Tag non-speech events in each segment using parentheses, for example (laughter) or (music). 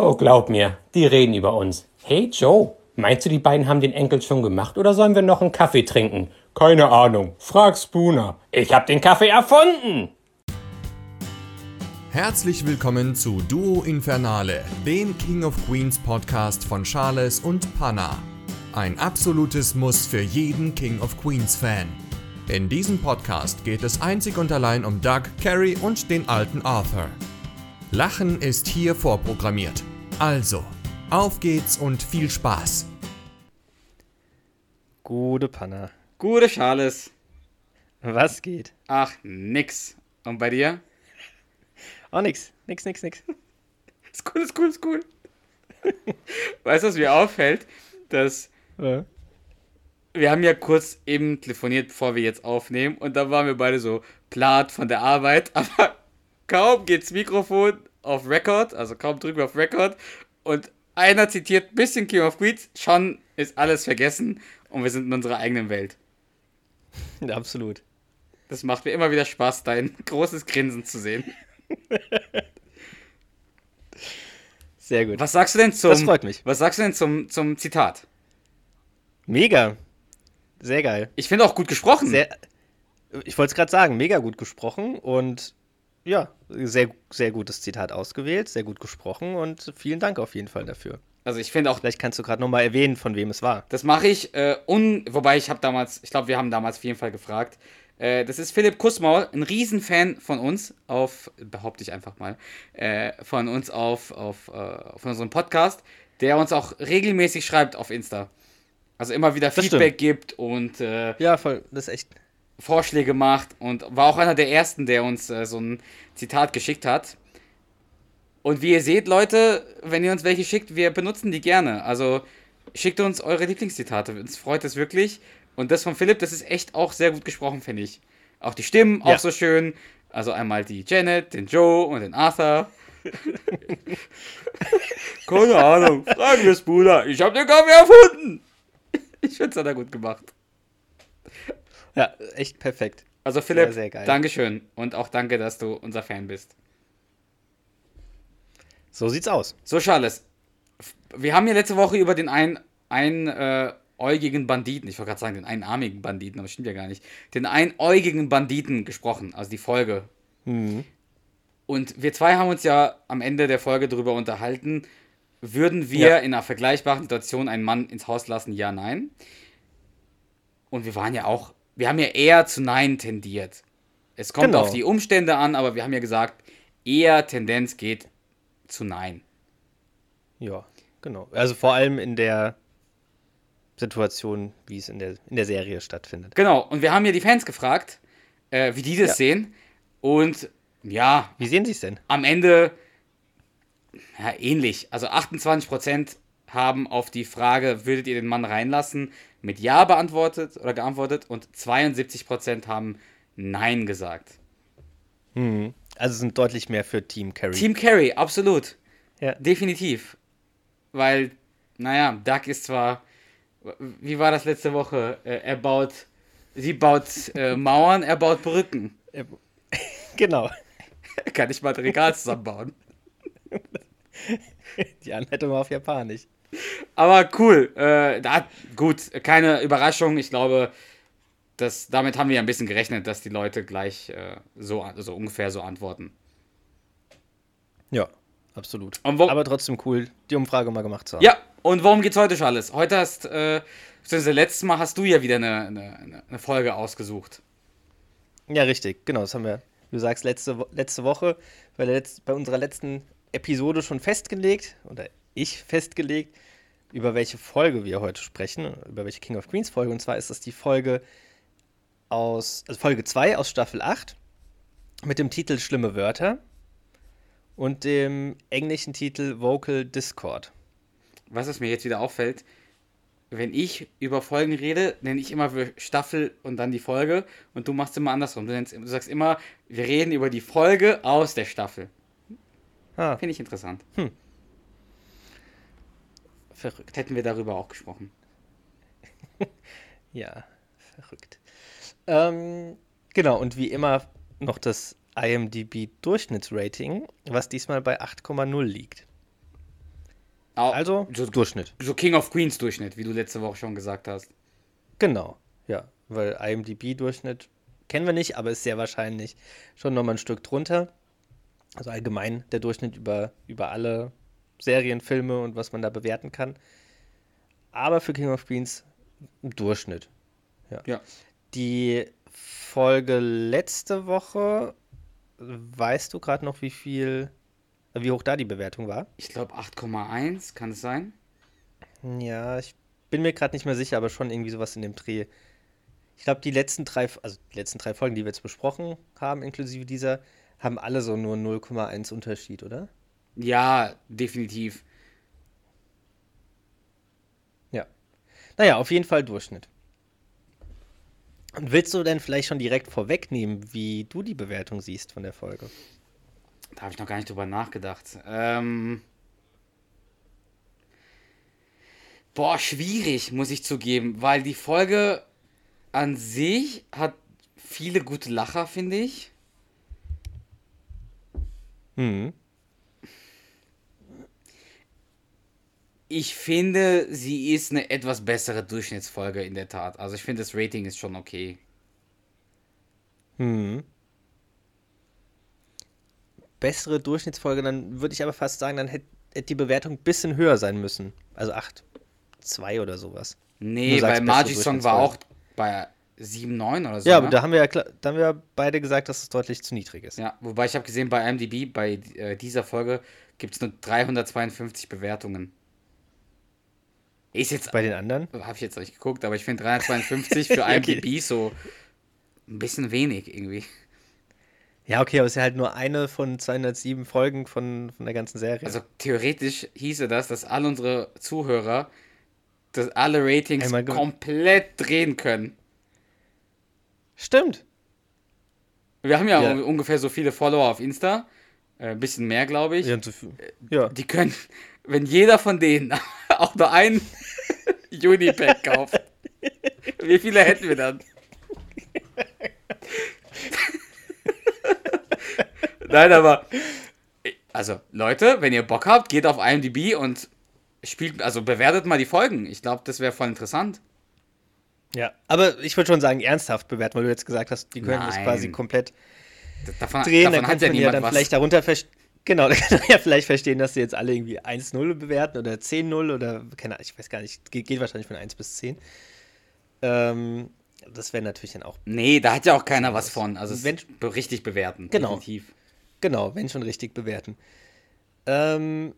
Oh, glaub mir, die reden über uns. Hey Joe, meinst du, die beiden haben den Enkel schon gemacht oder sollen wir noch einen Kaffee trinken? Keine Ahnung. Frag Spooner. Ich hab den Kaffee erfunden. Herzlich willkommen zu Duo Infernale, dem King of Queens Podcast von Charles und Panna. Ein absolutes Muss für jeden King of Queens Fan. In diesem Podcast geht es einzig und allein um Doug, Carrie und den alten Arthur. Lachen ist hier vorprogrammiert. Also, auf geht's und viel Spaß. Gute Panna. Gute Charles. Was geht? Ach, nix. Und bei dir? Oh, nix. Nix, nix, nix. (laughs) Ist cool, ist cool, ist cool. (laughs) weißt du, was mir auffällt? Dass Ja. wir haben ja kurz eben telefoniert, bevor wir jetzt aufnehmen. Und da waren wir beide so platt von der Arbeit. (laughs) Aber kaum geht's Mikrofon auf Record, also kaum drücken wir auf Record. Und einer zitiert ein bisschen King of Queens. Schon ist alles vergessen. Und wir sind in unserer eigenen Welt. (laughs) Absolut. Das macht mir immer wieder Spaß, dein großes Grinsen zu sehen. (laughs) Sehr gut. Was sagst du denn zum, Das freut mich. Was sagst du denn zum, zum Zitat? Mega. Sehr geil. Ich finde auch gut gesprochen. Sehr, ich wollte es gerade sagen, mega gut gesprochen und ja, sehr, sehr gutes Zitat ausgewählt, sehr gut gesprochen und vielen Dank auf jeden Fall dafür. also ich finde auch, Vielleicht kannst du gerade nochmal erwähnen, von wem es war. das mache ich, äh, un, wobei ich habe damals, ich glaube, wir haben damals auf jeden Fall gefragt. Äh, das ist Philipp Kussmaul, ein Riesenfan von uns, auf, behaupte ich einfach mal, äh, von uns auf, auf, äh, auf unserem Podcast, der uns auch regelmäßig schreibt auf Insta. Also immer wieder Das Feedback stimmt. gibt und äh, Ja, voll, das ist echt. Vorschläge macht und war auch einer der ersten, der uns äh, so ein Zitat geschickt hat. Und wie ihr seht, Leute, wenn ihr uns welche schickt, wir benutzen die gerne. Also schickt uns eure Lieblingszitate. Uns freut es wirklich. Und das von Philipp, das ist echt auch sehr gut gesprochen, finde ich. Auch die Stimmen, Ja. auch so schön. Also einmal die Janet, den Joe und den Arthur. (laughs) Keine Ahnung, fragen wir Bruder. Ich habe den Kaffee erfunden. Ich finde es hat er gut gemacht. Ja, echt perfekt. Also Philipp, Sehr, sehr. Dankeschön und auch danke, dass du unser Fan bist. So sieht's aus. So, Charles, wir haben ja letzte Woche über den ein, einäugigen Banditen, ich wollte gerade sagen den einarmigen Banditen, aber stimmt ja gar nicht, den einäugigen Banditen gesprochen, also die Folge. Mhm. Und wir zwei haben uns ja am Ende der Folge darüber unterhalten, würden wir Ja. in einer vergleichbaren Situation einen Mann ins Haus lassen, ja, nein. Und wir waren ja auch, wir haben ja eher zu Nein tendiert. Es kommt Genau. auf die Umstände an, aber wir haben ja gesagt, eher Tendenz geht zu Nein. Ja, genau. Also vor allem in der Situation, wie es in der, in der Serie stattfindet. Genau, und wir haben ja die Fans gefragt, äh, wie die das Ja. sehen. Und ja, Wie sehen Sie es denn? am Ende ja, ähnlich. Also 28% haben auf die Frage, würdet ihr den Mann reinlassen, mit Ja beantwortet oder geantwortet und 72% haben Nein gesagt. Mhm. Also sind deutlich mehr für Team Carrie. Team Carey, absolut. Ja. Definitiv. Weil, naja, Doug ist zwar, wie war das letzte Woche? Äh, Er baut, sie baut äh, (laughs) Mauern, er baut Brücken. Genau. Er (laughs) kann nicht mal ein Regal zusammenbauen. (laughs) Die Anleitung war auf Japanisch. Aber cool. Äh, da, gut, keine Überraschung. Ich glaube, das, damit haben wir ein bisschen gerechnet, dass die Leute gleich äh, so, so ungefähr so antworten. Ja, absolut. Aber trotzdem cool, die Umfrage mal gemacht zu haben. Ja, und worum geht's heute, Charles? Heute hast, äh, beziehungsweise letztes Mal hast du ja wieder eine, eine, eine Folge ausgesucht. Ja, richtig. Genau, das haben wir, wie du sagst, letzte, letzte Woche bei, der bei unserer letzten Episode schon festgelegt, oder ich festgelegt, über welche Folge wir heute sprechen, über welche King of Queens Folge. Und zwar ist das die Folge aus, also Folge 2 aus Staffel 8 mit dem Titel Schlimme Wörter und dem englischen Titel Vocal Discord. Was es mir jetzt wieder auffällt, wenn ich über Folgen rede, nenne ich immer Staffel und dann die Folge und du machst immer andersrum. Du, nennst, du sagst immer, wir reden über die Folge aus der Staffel. Ah, Finde ich interessant. Verrückt. Hätten wir darüber auch gesprochen. (laughs) Ja, verrückt. Ähm, genau, und wie immer noch das IMDb-Durchschnittsrating, was diesmal bei 8,0 liegt. Au- Also so, Durchschnitt. so King of Queens Durchschnitt, wie du letzte Woche schon gesagt hast. Genau, ja. Weil IMDb-Durchschnitt kennen wir nicht, aber ist sehr wahrscheinlich schon nochmal ein Stück drunter. Also allgemein der Durchschnitt über, über alle Serien, Filme und was man da bewerten kann. Aber für King of Queens ein Durchschnitt. Ja. Die Folge letzte Woche, weißt du gerade noch, wie viel, wie hoch da die Bewertung war? Ich glaube 8,1, kann es sein? Ja, ich bin mir gerade nicht mehr sicher, aber schon irgendwie sowas in dem Dreh. Ich glaube, die letzten drei, also die letzten drei Folgen, die wir jetzt besprochen haben, inklusive dieser, haben alle so nur 0,1 Unterschied, oder? Ja, definitiv. Ja. Naja, auf jeden Fall Durchschnitt. Und willst du denn vielleicht schon direkt vorwegnehmen, wie du die Bewertung siehst von der Folge? Da habe ich noch gar nicht drüber nachgedacht. Ähm. Boah, schwierig, muss ich zugeben, weil die Folge an sich hat viele gute Lacher, finde ich. Hm. Ich finde, sie ist eine etwas bessere Durchschnittsfolge in der Tat. Also ich finde, das Rating ist schon okay. Hm. Bessere Durchschnittsfolge, dann würde ich aber fast sagen, dann hätte hätte die Bewertung ein bisschen höher sein müssen. Also 8, 2 oder sowas. Nee, bessere Margie's Song war auch bei 7, 9 oder so. Ja, aber ne? da haben wir ja, da haben wir beide gesagt, dass es deutlich zu niedrig ist. Ja, wobei ich habe gesehen, bei IMDb, bei äh, dieser Folge gibt es nur 352 Bewertungen. Ist jetzt, Bei den anderen? habe ich jetzt nicht geguckt, aber ich finde 352 (laughs) für IMDb so ein bisschen wenig irgendwie. Ja, okay, aber es ist ja halt nur eine von 207 Folgen von, von der ganzen Serie. Also theoretisch hieße das, dass alle unsere Zuhörer dass alle Ratings Einmal komplett drehen können. Stimmt. Wir haben ja, Ja. un- ungefähr so viele Follower auf Insta. Äh, ein bisschen mehr, glaube ich. Ja, so viel. ja. Die können, wenn jeder von denen (laughs) auch nur ein Unipack kauft, wie viele hätten wir dann? Nein, aber also Leute, wenn ihr Bock habt, geht auf IMDb und spielt, also bewertet mal die Folgen. Ich glaube, das wäre voll interessant. ja. Aber ich würde schon sagen, ernsthaft bewerten, weil du jetzt gesagt hast, die können das Nein. quasi komplett Davon, drehen. davon Dann ja man ja niemand dann was. vielleicht darunter verstehen. Genau, da kann man ja vielleicht verstehen, dass sie jetzt alle irgendwie 1-0 bewerten oder 10-0 oder, keine Ahnung, ich weiß gar nicht, geht, wahrscheinlich von 1 bis 10. Ähm, das wäre natürlich dann auch, Nee, da hat ja auch keiner was von. Also es Wenn- richtig bewerten. Genau. Definitiv. genau, wenn schon richtig bewerten. Ähm,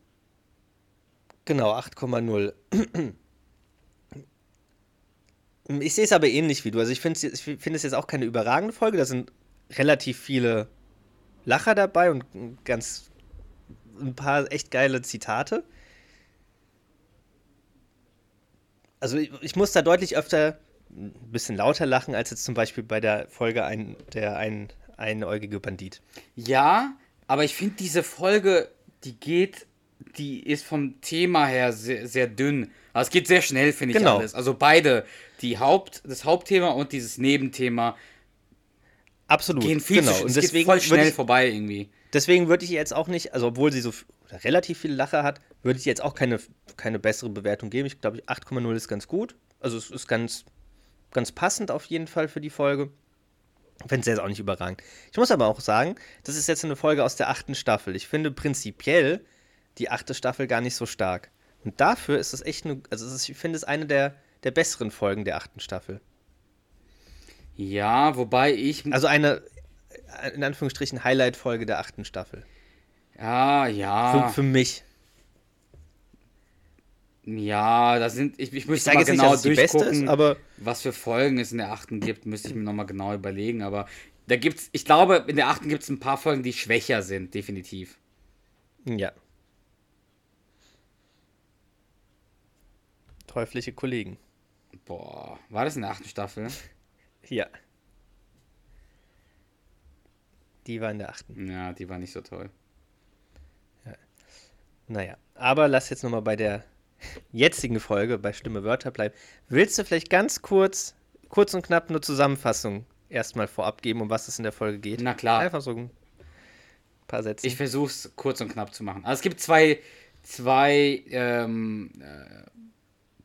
genau, 8,0. (clears throat) Ich sehe es aber ähnlich wie du. Also ich finde es find es jetzt auch keine überragende Folge. Da sind relativ viele Lacher dabei und ganz ein paar echt geile Zitate. Also ich, ich muss da deutlich öfter ein bisschen lauter lachen, als jetzt zum Beispiel bei der Folge ein, der ein, einäugige Bandit. Ja, aber ich finde diese Folge, die geht, die ist vom Thema her sehr, sehr dünn. Aber es geht sehr schnell, finde ich Genau. alles. Also beide, die Haupt, das Hauptthema und dieses Nebenthema Absolut. gehen viel genau. zu und es geht deswegen voll schnell ich, vorbei irgendwie. Deswegen würde ich ihr jetzt auch nicht, also obwohl sie so relativ viele Lacher hat, würde ich ihr jetzt auch keine, keine bessere Bewertung geben. Ich glaube, 8,0 ist ganz gut. Also es ist ganz, ganz passend auf jeden Fall für die Folge. Finde es jetzt auch nicht überragend. Ich muss aber auch sagen, das ist jetzt eine Folge aus der achten Staffel. Ich finde prinzipiell die achte Staffel gar nicht so stark. Und dafür ist es echt eine, also ist, ich finde es eine der, der besseren Folgen der achten Staffel. Ja, wobei ich. Also eine, in Anführungsstrichen, Highlight-Folge der achten Staffel. ja, Für, ja. für mich. Ja, da sind. Ich, ich Ich müsste sage mal jetzt nicht, genau beste durchgucken. ist, aber was für Folgen es in der achten gibt, müsste ich mir nochmal genau überlegen. Aber da gibt's, ich glaube, in der achten gibt es ein paar Folgen, die schwächer sind, definitiv. ja. Teuflische Kollegen. Boah, war das in der achten Staffel? Ja. Die war in der achten. Ja, die war nicht so toll. Naja, aber lass jetzt nochmal bei der jetzigen Folge bei Stimme Wörter bleiben. Willst du vielleicht ganz kurz, kurz und knapp eine Zusammenfassung erstmal vorab geben, um was es in der Folge geht? Na klar. Einfach so ein paar Sätze. Ich versuche es kurz und knapp zu machen. Also es gibt zwei, zwei ähm, äh,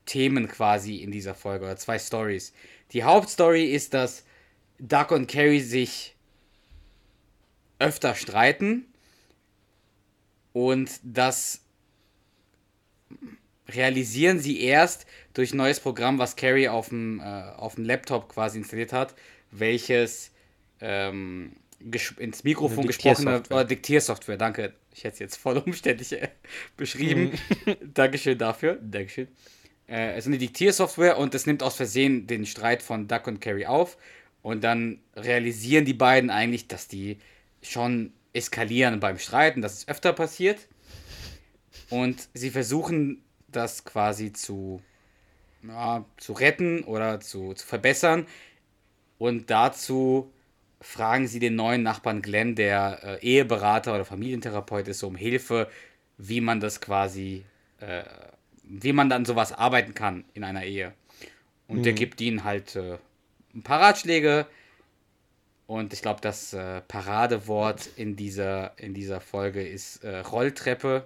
Themen quasi in dieser Folge oder zwei Stories. Die Hauptstory ist, dass Duck und Carrie sich öfter streiten und das realisieren sie erst durch ein neues Programm, was Carrie auf dem, äh, auf dem Laptop quasi installiert hat, welches ähm, ins Mikrofon gesprochene oder Diktiersoftware, danke. Ich hätte es jetzt voll umständlich äh, (laughs) beschrieben. Mhm. (laughs) Dankeschön dafür. Dankeschön. Äh, es ist eine Diktiersoftware und es nimmt aus Versehen den Streit von Duck und Carrie auf. Und dann realisieren die beiden eigentlich, dass die schon eskalieren beim Streiten, dass es öfter passiert. Und sie versuchen das quasi zu, ja, zu retten oder zu, zu verbessern. Und dazu fragen sie den neuen Nachbarn Glenn, der äh, Eheberater oder Familientherapeut ist, um Hilfe, wie man das quasi, äh, wie man dann sowas arbeiten kann in einer Ehe. Und mhm. der gibt ihnen halt äh, ein paar Ratschläge. Und ich glaube, das äh, Paradewort in dieser, in dieser Folge ist äh, Rolltreppe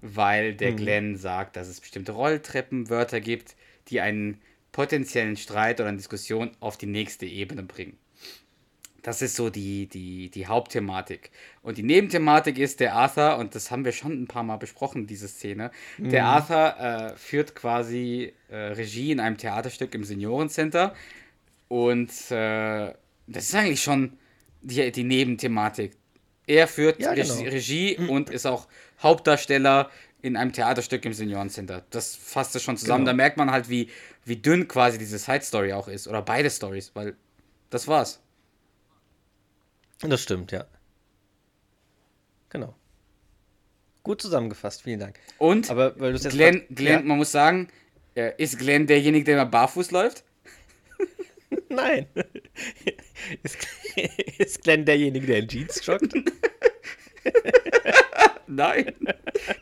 weil der mhm. Glenn sagt, dass es bestimmte Rolltreppenwörter gibt, die einen potenziellen Streit oder eine Diskussion auf die nächste Ebene bringen. Das ist so die, die, die Hauptthematik. Und die Nebenthematik ist der Arthur, und das haben wir schon ein paar Mal besprochen, diese Szene. Mhm. Der Arthur äh, führt quasi äh, Regie in einem Theaterstück im Seniorencenter. Und äh, das ist eigentlich schon die, die Nebenthematik. Er führt ja, genau. Regie und ist auch Hauptdarsteller in einem Theaterstück im Seniorencenter. Das fasst es schon zusammen. Genau. Da merkt man halt, wie, wie dünn quasi diese Side-Story auch ist. Oder beide Stories, weil das war's. Das stimmt, ja. Genau. Gut zusammengefasst, vielen Dank. Und Aber, weil jetzt Glenn, Glenn ja. man muss sagen, ist Glenn derjenige, der immer barfuß läuft? (laughs) Nein. (laughs) Ist, (laughs) ist Glenn derjenige, der in Jeans joggt? (laughs) Nein,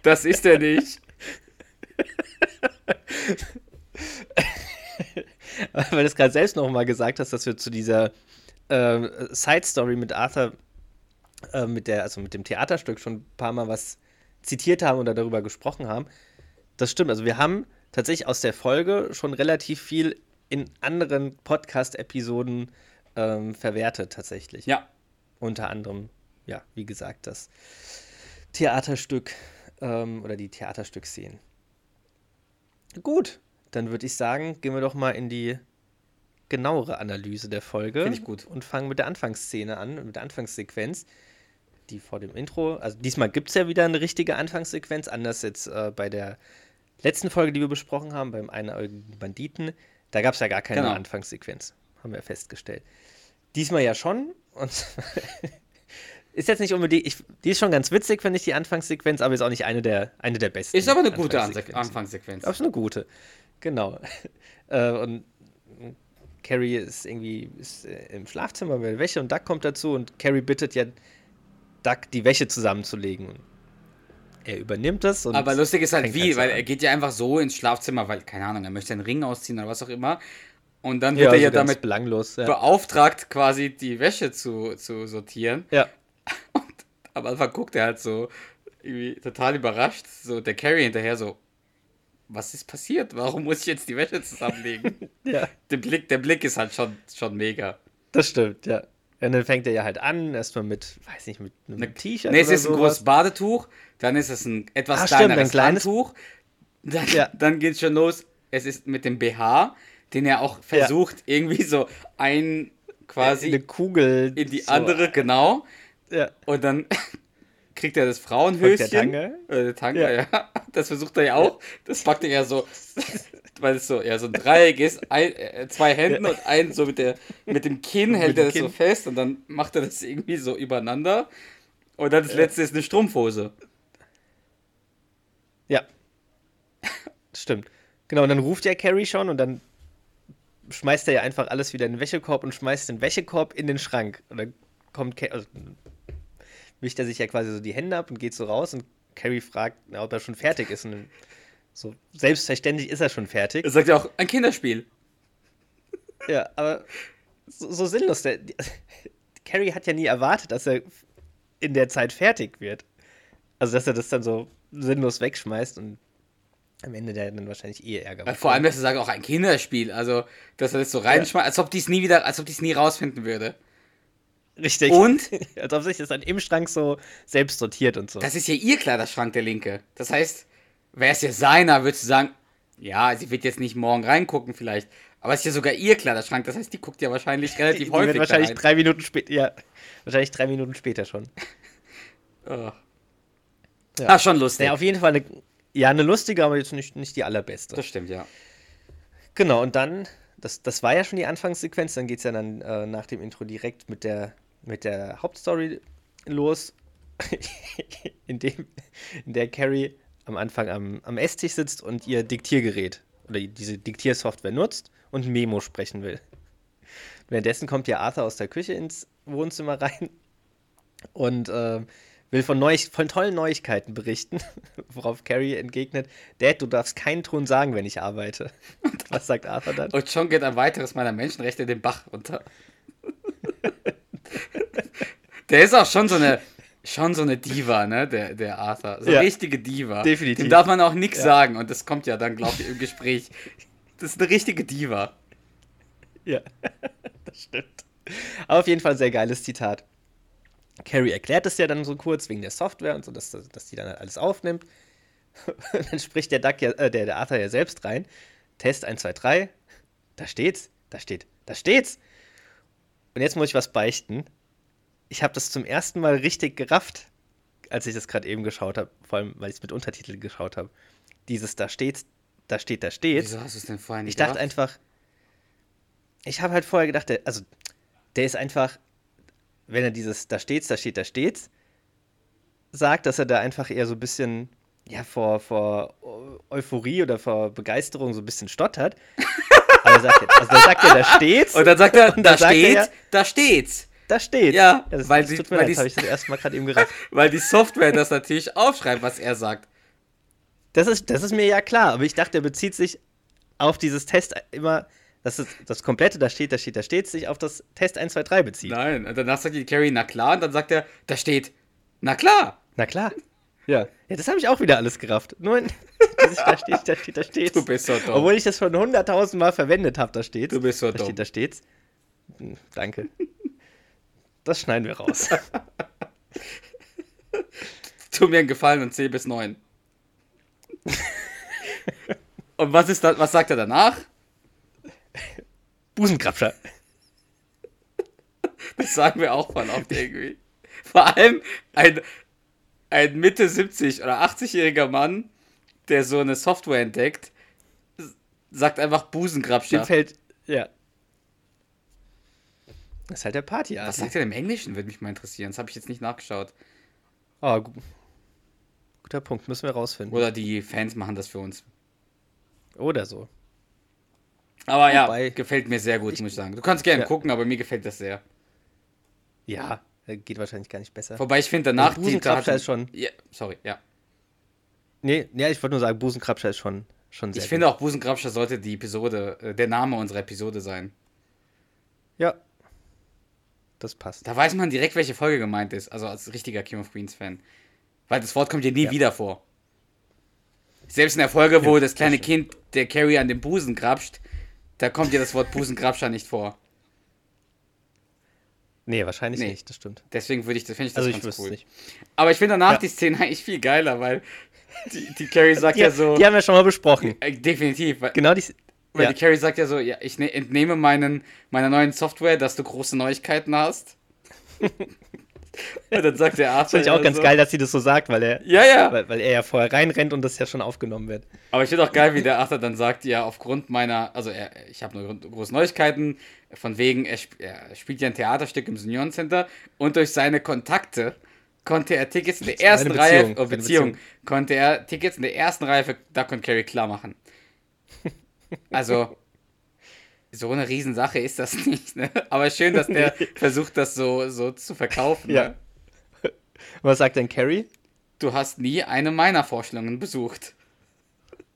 das ist er nicht. Weil du es gerade selbst noch mal gesagt hast, dass wir zu dieser äh, Side-Story mit Arthur, äh, mit der, also mit dem Theaterstück schon ein paar Mal was zitiert haben oder darüber gesprochen haben. Das stimmt. Also wir haben tatsächlich aus der Folge schon relativ viel in anderen Podcast-Episoden ähm, verwertet, tatsächlich. Ja. Unter anderem, ja, wie gesagt, das Theaterstück ähm, oder die Theaterstückszenen. Gut, dann würde ich sagen, gehen wir doch mal in die genauere Analyse der Folge. Finde ich gut. Und fangen mit der Anfangsszene an, mit der Anfangssequenz, die vor dem Intro, also diesmal gibt es ja wieder eine richtige Anfangssequenz, anders jetzt äh, bei der letzten Folge, die wir besprochen haben, beim einäugigen Banditen. Da gab es ja gar keine genau. Anfangssequenz, haben wir festgestellt. Diesmal ja schon. Und (laughs) ist jetzt nicht unbedingt, ich, die ist schon ganz witzig, finde ich, die Anfangssequenz, aber ist auch nicht eine der, eine der besten. Ist aber eine gute Anfangssequenz. Ist eine gute. Genau. (laughs) äh, und Carrie ist irgendwie ist, äh, im Schlafzimmer bei der Wäsche und Duck kommt dazu und Carrie bittet ja Duck, die Wäsche zusammenzulegen. Und er übernimmt das. aber lustig ist halt wie, halt weil er geht ja einfach so ins Schlafzimmer, weil, keine Ahnung, er möchte einen Ring ausziehen oder was auch immer. Und dann wird ja, er ja damit belanglos, ja. beauftragt, quasi die Wäsche zu, zu sortieren. Ja. (laughs) Und am Anfang guckt er halt so irgendwie total überrascht, so der Carrie hinterher so, was ist passiert? Warum muss ich jetzt die Wäsche zusammenlegen? (laughs) ja. Der Blick, der Blick ist halt schon, schon mega. Das stimmt, ja. Und dann fängt er ja halt an, erstmal mit, weiß nicht, mit einem T-Shirt. Nee, es ist ein großes Badetuch, dann ist es ein etwas Ach, kleineres stimmt, ein kleines Handtuch. Dann, ja. (laughs) dann geht es schon los. Es ist mit dem BH, den er auch versucht, ja. irgendwie so ein quasi eine Kugel in die so. andere, genau. Ja. Und dann (laughs) kriegt er das Frauenhöschen. Der Tange. Äh, Tange, ja. ja. (laughs) Das versucht er ja auch. Das packt er ja so weil es so, ja, so ein Dreieck ist, ein, äh, zwei Händen und ein so mit, der, mit dem Kinn hält er das Kinn. so fest und dann macht er das irgendwie so übereinander. Und dann das ja. letzte ist eine Strumpfhose. Ja. Stimmt. Genau, und dann ruft ja Carrie schon und dann schmeißt er ja einfach alles wieder in den Wäschekorb und schmeißt den Wäschekorb in den Schrank. Und dann kommt Carrie, also wischt er sich ja quasi so die Hände ab und geht so raus und Carrie fragt, ob er schon fertig ist. Und dann so selbstverständlich ist er schon fertig. Er sagt ja auch, ein Kinderspiel. (laughs) Ja, aber so, so sinnlos. Der, die, (laughs) Carrie hat ja nie erwartet, dass er in der Zeit fertig wird. Also, dass er das dann so sinnlos wegschmeißt und am Ende der dann wahrscheinlich eh Ärger Vor allem, dass sie sagen, auch ein Kinderspiel. Also, dass er das so reinschmeißt, als ob die es nie wieder, als ob die es nie rausfinden würde. Richtig. Und? (laughs) Als ob sich das dann im Schrank so selbst sortiert und so. Das ist ja ihr Kleiderschrank, der linke. Das heißt, wäre es ja seiner, würdest du sagen, ja, sie wird jetzt nicht morgen reingucken vielleicht. Aber es ist ja sogar ihr Kleiderschrank. Das heißt, die guckt ja wahrscheinlich (laughs) relativ Die häufig wahrscheinlich rein. drei Minuten später, ja, wahrscheinlich drei Minuten später schon. (laughs) Oh. Ja. Ah, schon lustig. Ja, auf jeden Fall eine, ja, eine lustige, aber jetzt nicht, nicht die allerbeste. das stimmt, ja. Genau, und dann, das, das war ja schon die Anfangssequenz, dann geht es ja dann äh, nach dem Intro direkt mit der, mit der Hauptstory los, (laughs) in, dem, in der Carrie am Anfang am, am Esstisch sitzt und ihr Diktiergerät oder diese Diktiersoftware nutzt und Memo sprechen will. Währenddessen kommt ja Arthur aus der Küche ins Wohnzimmer rein und äh, will von, Neu von tollen Neuigkeiten berichten, (laughs) worauf Carrie entgegnet, Dad, du darfst keinen Ton sagen, wenn ich arbeite. (laughs) Was sagt Arthur dann? Und schon geht ein weiteres meiner Menschenrechte den Bach runter. (laughs) der ist auch schon so eine, schon so eine Diva, ne, der, der Arthur. So eine Ja. richtige Diva. Definitiv. Dem darf man auch nichts Ja. sagen und das kommt ja dann, glaube ich, im Gespräch. Das ist eine richtige Diva. Ja, (laughs) das stimmt. Aber auf jeden Fall ein sehr geiles Zitat. Carrie erklärt es ja dann so kurz wegen der Software und so, dass, dass die dann halt alles aufnimmt. (laughs) Und dann spricht der, Duck ja, äh, der, der Arthur ja selbst rein. Test 1, 2, 3. Da steht's. Da steht. Da steht's. Und jetzt muss ich was beichten. Ich habe das zum ersten Mal richtig gerafft, als ich das gerade eben geschaut habe. Vor allem, weil ich es mit Untertiteln geschaut habe. Dieses Da steht's, da steht, da steht's. Wieso hast du es denn vorher nicht Ich dachte gerafft? einfach, ich habe halt vorher gedacht, der, also der ist einfach, wenn er dieses da steht's, da steht, da steht's, sagt, dass er da einfach eher so ein bisschen, ja, vor, vor Euphorie oder vor Begeisterung so ein bisschen stottert. (laughs) Aber er sagt, jetzt- also da sagt er, da steht's, Und dann sagt er, da dann steht's, da steht's. Da steht's. Ja, das, weil das sie- tut mir weil leid, die- das habe ich das erste Mal gerade eben gerafft. (laughs) Weil die Software das natürlich aufschreibt, was er sagt. Das ist, das ist mir ja klar, aber ich dachte, er bezieht sich auf dieses Test immer, dass es, das komplette, da steht, da steht, da steht, sich auf das Test 1, 2, 3 bezieht. Nein, und danach sagt die Carrie, na klar, und dann sagt er, da steht, na klar. Na klar. Ja. Ja, das habe ich auch wieder alles gerafft. Nur in, (laughs) da steht, da steht, da steht. Du bist so dumm. Obwohl ich das schon hunderttausend Mal verwendet habe, da steht. Du bist so da dumm. Steht, da steht's. Hm, Danke. Das schneiden wir raus. (laughs) Tu mir einen Gefallen und zähl bis neun. und was ist das, was sagt er danach? Busenkrabscher. Das sagen wir auch voll oft irgendwie. Vor allem ein, ein Mitte 70 oder 80-jähriger Mann, der so eine Software entdeckt, sagt einfach Dem Busenkrabscher. fällt. Ja. Das ist halt der Party. Was sagt er im Englischen, würde mich mal interessieren. Das habe ich jetzt nicht nachgeschaut. Oh, gu guter Punkt. Müssen wir rausfinden. Oder die Fans machen das für uns. Oder so. Aber ja, Wobei- gefällt mir sehr gut, muss ich sagen. Du kannst gerne Ja. gucken, aber mir gefällt das sehr. Ja, äh, geht wahrscheinlich gar nicht besser. Wobei ich finde danach Busenkrabscher ist schon- Ja, sorry, ja. Nee, ja, ich wollte nur sagen, Busenkrabscher ist schon, schon sehr Ich finde gut. auch Busenkrabscher sollte die Episode, äh, der Name unserer Episode sein. Ja. Das passt. Da weiß man direkt, welche Folge gemeint ist. Also als richtiger King of Queens Fan. Weil das Wort kommt ja nie Ja. wieder vor. Selbst in der Folge, wo Ja, das kleine das. Kind der Carrie an den Busen grapscht, da kommt ja das Wort Busenkrabscher nicht vor. Nee, wahrscheinlich Nee. nicht, das stimmt. Deswegen würde ich, finde ich das Also ich ganz wüsste cool. nicht. Aber ich finde danach Ja. die Szene eigentlich viel geiler, weil die, die Carrie sagt Die, ja so. die haben wir schon mal besprochen. äh, definitiv. Genau die. Weil Ja. die Carrie sagt ja so, ja, ich ne, entnehme meinen, meiner neuen Software, dass du große Neuigkeiten hast. (laughs) Und dann sagt der Arthur. Finde ich auch ganz so, geil, dass sie das so sagt, weil er, Ja, ja. weil, weil er ja vorher reinrennt und das ja schon aufgenommen wird. Aber ich finde auch geil, wie der Arthur dann sagt, ja, aufgrund meiner, also er, ich habe nur große Neuigkeiten, von wegen, er, sp er spielt ja ein Theaterstück im Seniorencenter und durch seine Kontakte konnte er Tickets in der ersten Beziehung, Reihe, oh, seine Beziehung, Beziehung. konnte er Tickets in der ersten Reihe für Duck und Carrie klar machen. Also, so eine Riesensache ist das nicht, ne? Aber schön, dass der versucht, das so, so zu verkaufen. Ja. Ne? (laughs) Was sagt denn Carrie? Du hast nie eine meiner Vorstellungen besucht.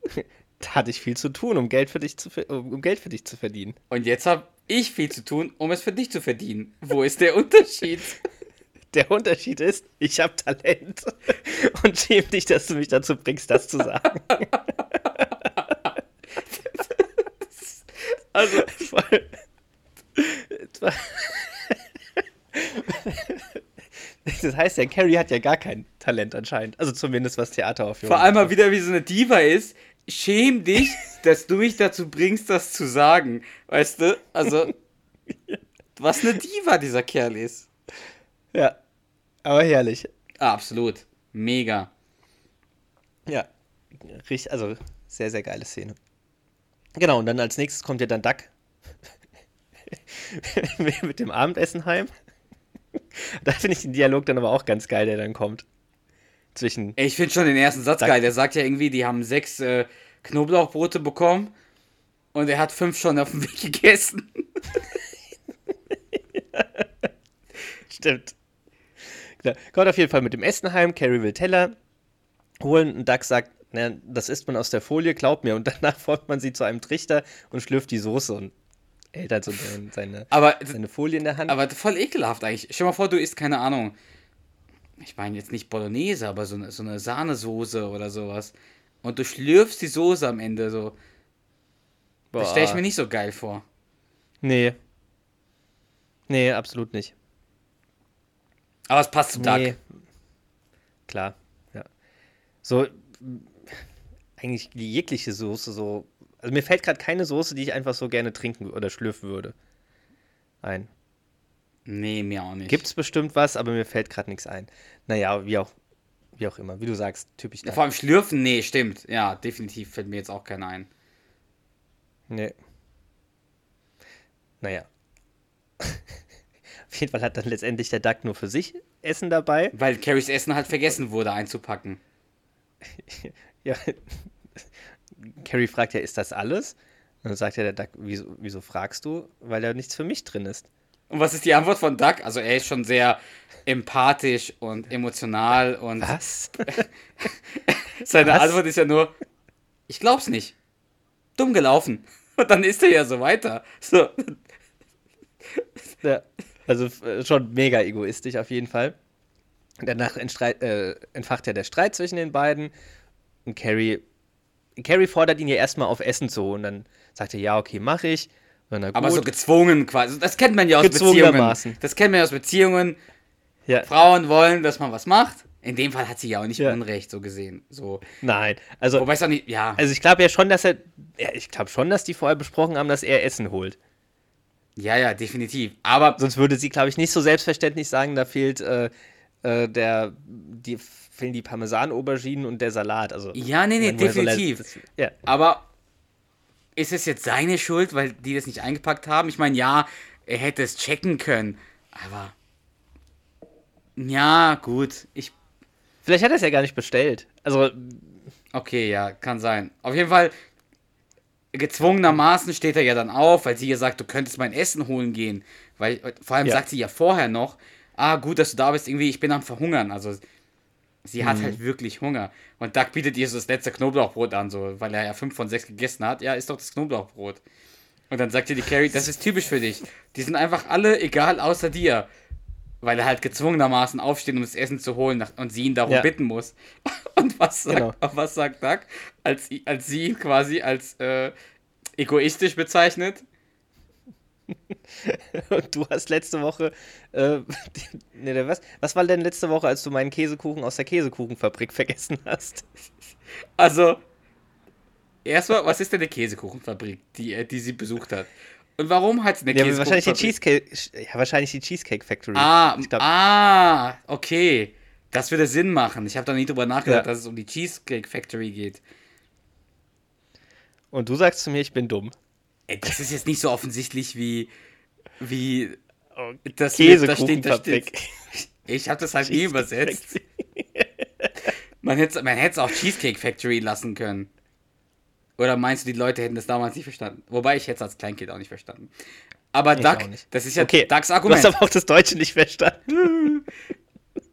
(laughs) Da hatte ich viel zu tun, um Geld für dich zu, um Geld für dich zu verdienen. Und jetzt habe ich viel zu tun, um es für dich zu verdienen. Wo ist der Unterschied? (laughs) Der Unterschied ist, ich habe Talent und schäme dich, dass du mich dazu bringst, das zu sagen. Also, (laughs) (laughs) Das heißt ja, Carrie hat ja gar kein Talent anscheinend. Also zumindest was Theateraufführung. vor allem mal wieder wie so eine Diva ist. Schäm dich, (laughs) dass du mich dazu bringst, das zu sagen. Weißt du? Also, was eine Diva dieser Kerl ist. Ja. Aber herrlich. Absolut. Mega. Ja. Richtig, also sehr, sehr geile Szene. Genau, und dann als nächstes kommt ja dann Duck (laughs) mit dem Abendessen heim. Da finde ich den Dialog dann aber auch ganz geil, der dann kommt. Zwischen. Ich finde schon den ersten Satz Danke. geil. Der sagt ja irgendwie, die haben sechs äh, Knoblauchbrote bekommen und er hat fünf schon auf dem Weg gegessen. (laughs) Stimmt. Genau. Kommt auf jeden Fall mit dem Essen heim. Carrie will Teller holen und Duck sagt, na, das isst man aus der Folie, glaub mir. Und danach (laughs) folgt man sie zu einem Trichter und schlürft die Soße und hält halt so seine- Aber, seine Folie in der Hand. aber voll ekelhaft eigentlich. Stell dir mal vor, du isst, keine Ahnung, ich meine jetzt nicht Bolognese, aber so eine, so eine Sahnesoße oder sowas. Und du schlürfst die Soße am Ende so. Das stelle ich Boah. mir nicht so geil vor. Nee. Nee, absolut nicht. Aber es passt zum Tag. Nee. Klar, ja. So, eigentlich jegliche Soße so. Also mir fällt gerade keine Soße, die ich einfach so gerne trinken oder schlürfen würde. Ein. Nee, mir auch nicht. Gibt's bestimmt was, aber mir fällt gerade nichts ein. Naja, wie auch, wie auch immer. Wie du sagst, typisch. Ja, vor allem schlürfen, nee, stimmt. Ja, definitiv fällt mir jetzt auch keiner ein. Nee. Naja. (laughs) Auf jeden Fall hat dann letztendlich der Duck nur für sich Essen dabei. Weil Carries Essen halt vergessen wurde einzupacken. (laughs) Ja. (laughs) Carrie fragt ja, ist das alles? Und dann sagt ja der Duck, wieso, wieso fragst du? Weil da nichts für mich drin ist. Und was ist die Antwort von Duck? Also er ist schon sehr empathisch und emotional und Was? (laughs) seine was? Antwort ist ja nur, ich glaub's nicht. Dumm gelaufen. Und dann ist er ja so weiter. So. ja. Also äh, schon mega egoistisch auf jeden Fall. Danach äh, entfacht ja der Streit zwischen den beiden. Und Carrie, Carrie fordert ihn ja erstmal auf Essen zu holen. Dann sagt er, ja, okay, mach ich. Und Aber so gezwungen quasi. Das kennt man ja aus Beziehungen. Das kennt man ja aus Beziehungen. ja, Frauen wollen, dass man was macht. In dem Fall hat sie ja auch nicht Ja. Unrecht, so gesehen. So. nein. Also, Wobei es auch nicht, ja. also ich glaube ja schon, dass er, ja, ich glaube schon, dass die vorher besprochen haben, dass er Essen holt. Ja, ja, definitiv. Aber Sonst würde sie, glaube ich, nicht so selbstverständlich sagen, da fehlt äh, äh, der, die fehlen die Parmesan-Auberginen und der Salat. Also, Ja, nee, nee, er- definitiv. das- ja. Aber ist es jetzt seine Schuld, weil die das nicht eingepackt haben? Ich meine, ja, er hätte es checken können, aber ja, gut. Ich Vielleicht hat er es ja gar nicht bestellt. Also, okay, ja, kann sein. Auf jeden Fall gezwungenermaßen steht er ja dann auf, weil sie ja sagt, du könntest mein Essen holen gehen, weil vor allem Ja. sagt sie ja vorher noch, ah, gut, dass du da bist, irgendwie ich bin am verhungern, also Sie Mhm. hat halt wirklich Hunger. Und Doug bietet ihr so das letzte Knoblauchbrot an, so, weil er ja fünf von sechs gegessen hat. Ja, ist doch das Knoblauchbrot. Und dann sagt ihr die Carrie, das ist typisch für dich. Die sind einfach alle egal außer dir. Weil er halt gezwungenermaßen aufsteht, um das Essen zu holen und sie ihn darum Ja. bitten muss. (laughs) Und was sagt, Genau. was sagt Doug, als, als sie ihn quasi als äh, egoistisch bezeichnet? (laughs) Und du hast letzte Woche, äh, (laughs) der- was, was war denn letzte Woche, als du meinen Käsekuchen aus der Käsekuchenfabrik (laughs) vergessen hast? Also, erstmal, was ist denn eine Käsekuchenfabrik, die, die sie besucht hat? Und warum hat sie eine Ja, wahrscheinlich die Käsekuchenfabrik? Cheesecake, ja, wahrscheinlich die Cheesecake Factory. Ah, ich glaub, ah, okay. Das würde Sinn machen. Ich habe da nie drüber nachgedacht, Ja. dass es um die Cheesecake Factory geht. Und du sagst zu mir, ich bin dumm. Ey, das ist jetzt nicht so offensichtlich wie wie Oh, das mit- da steht, da Käsekuchenfabrik. steht. Ich habe das halt nie übersetzt. Man hätte man es auch Cheesecake Factory lassen können. Oder meinst du, die Leute hätten das damals nicht verstanden? Wobei ich hätte es als Kleinkind auch nicht verstanden. Aber Ich Duck, das ist ja Okay, Ducks du Argument. hast aber auch das Deutsche nicht verstanden. (laughs)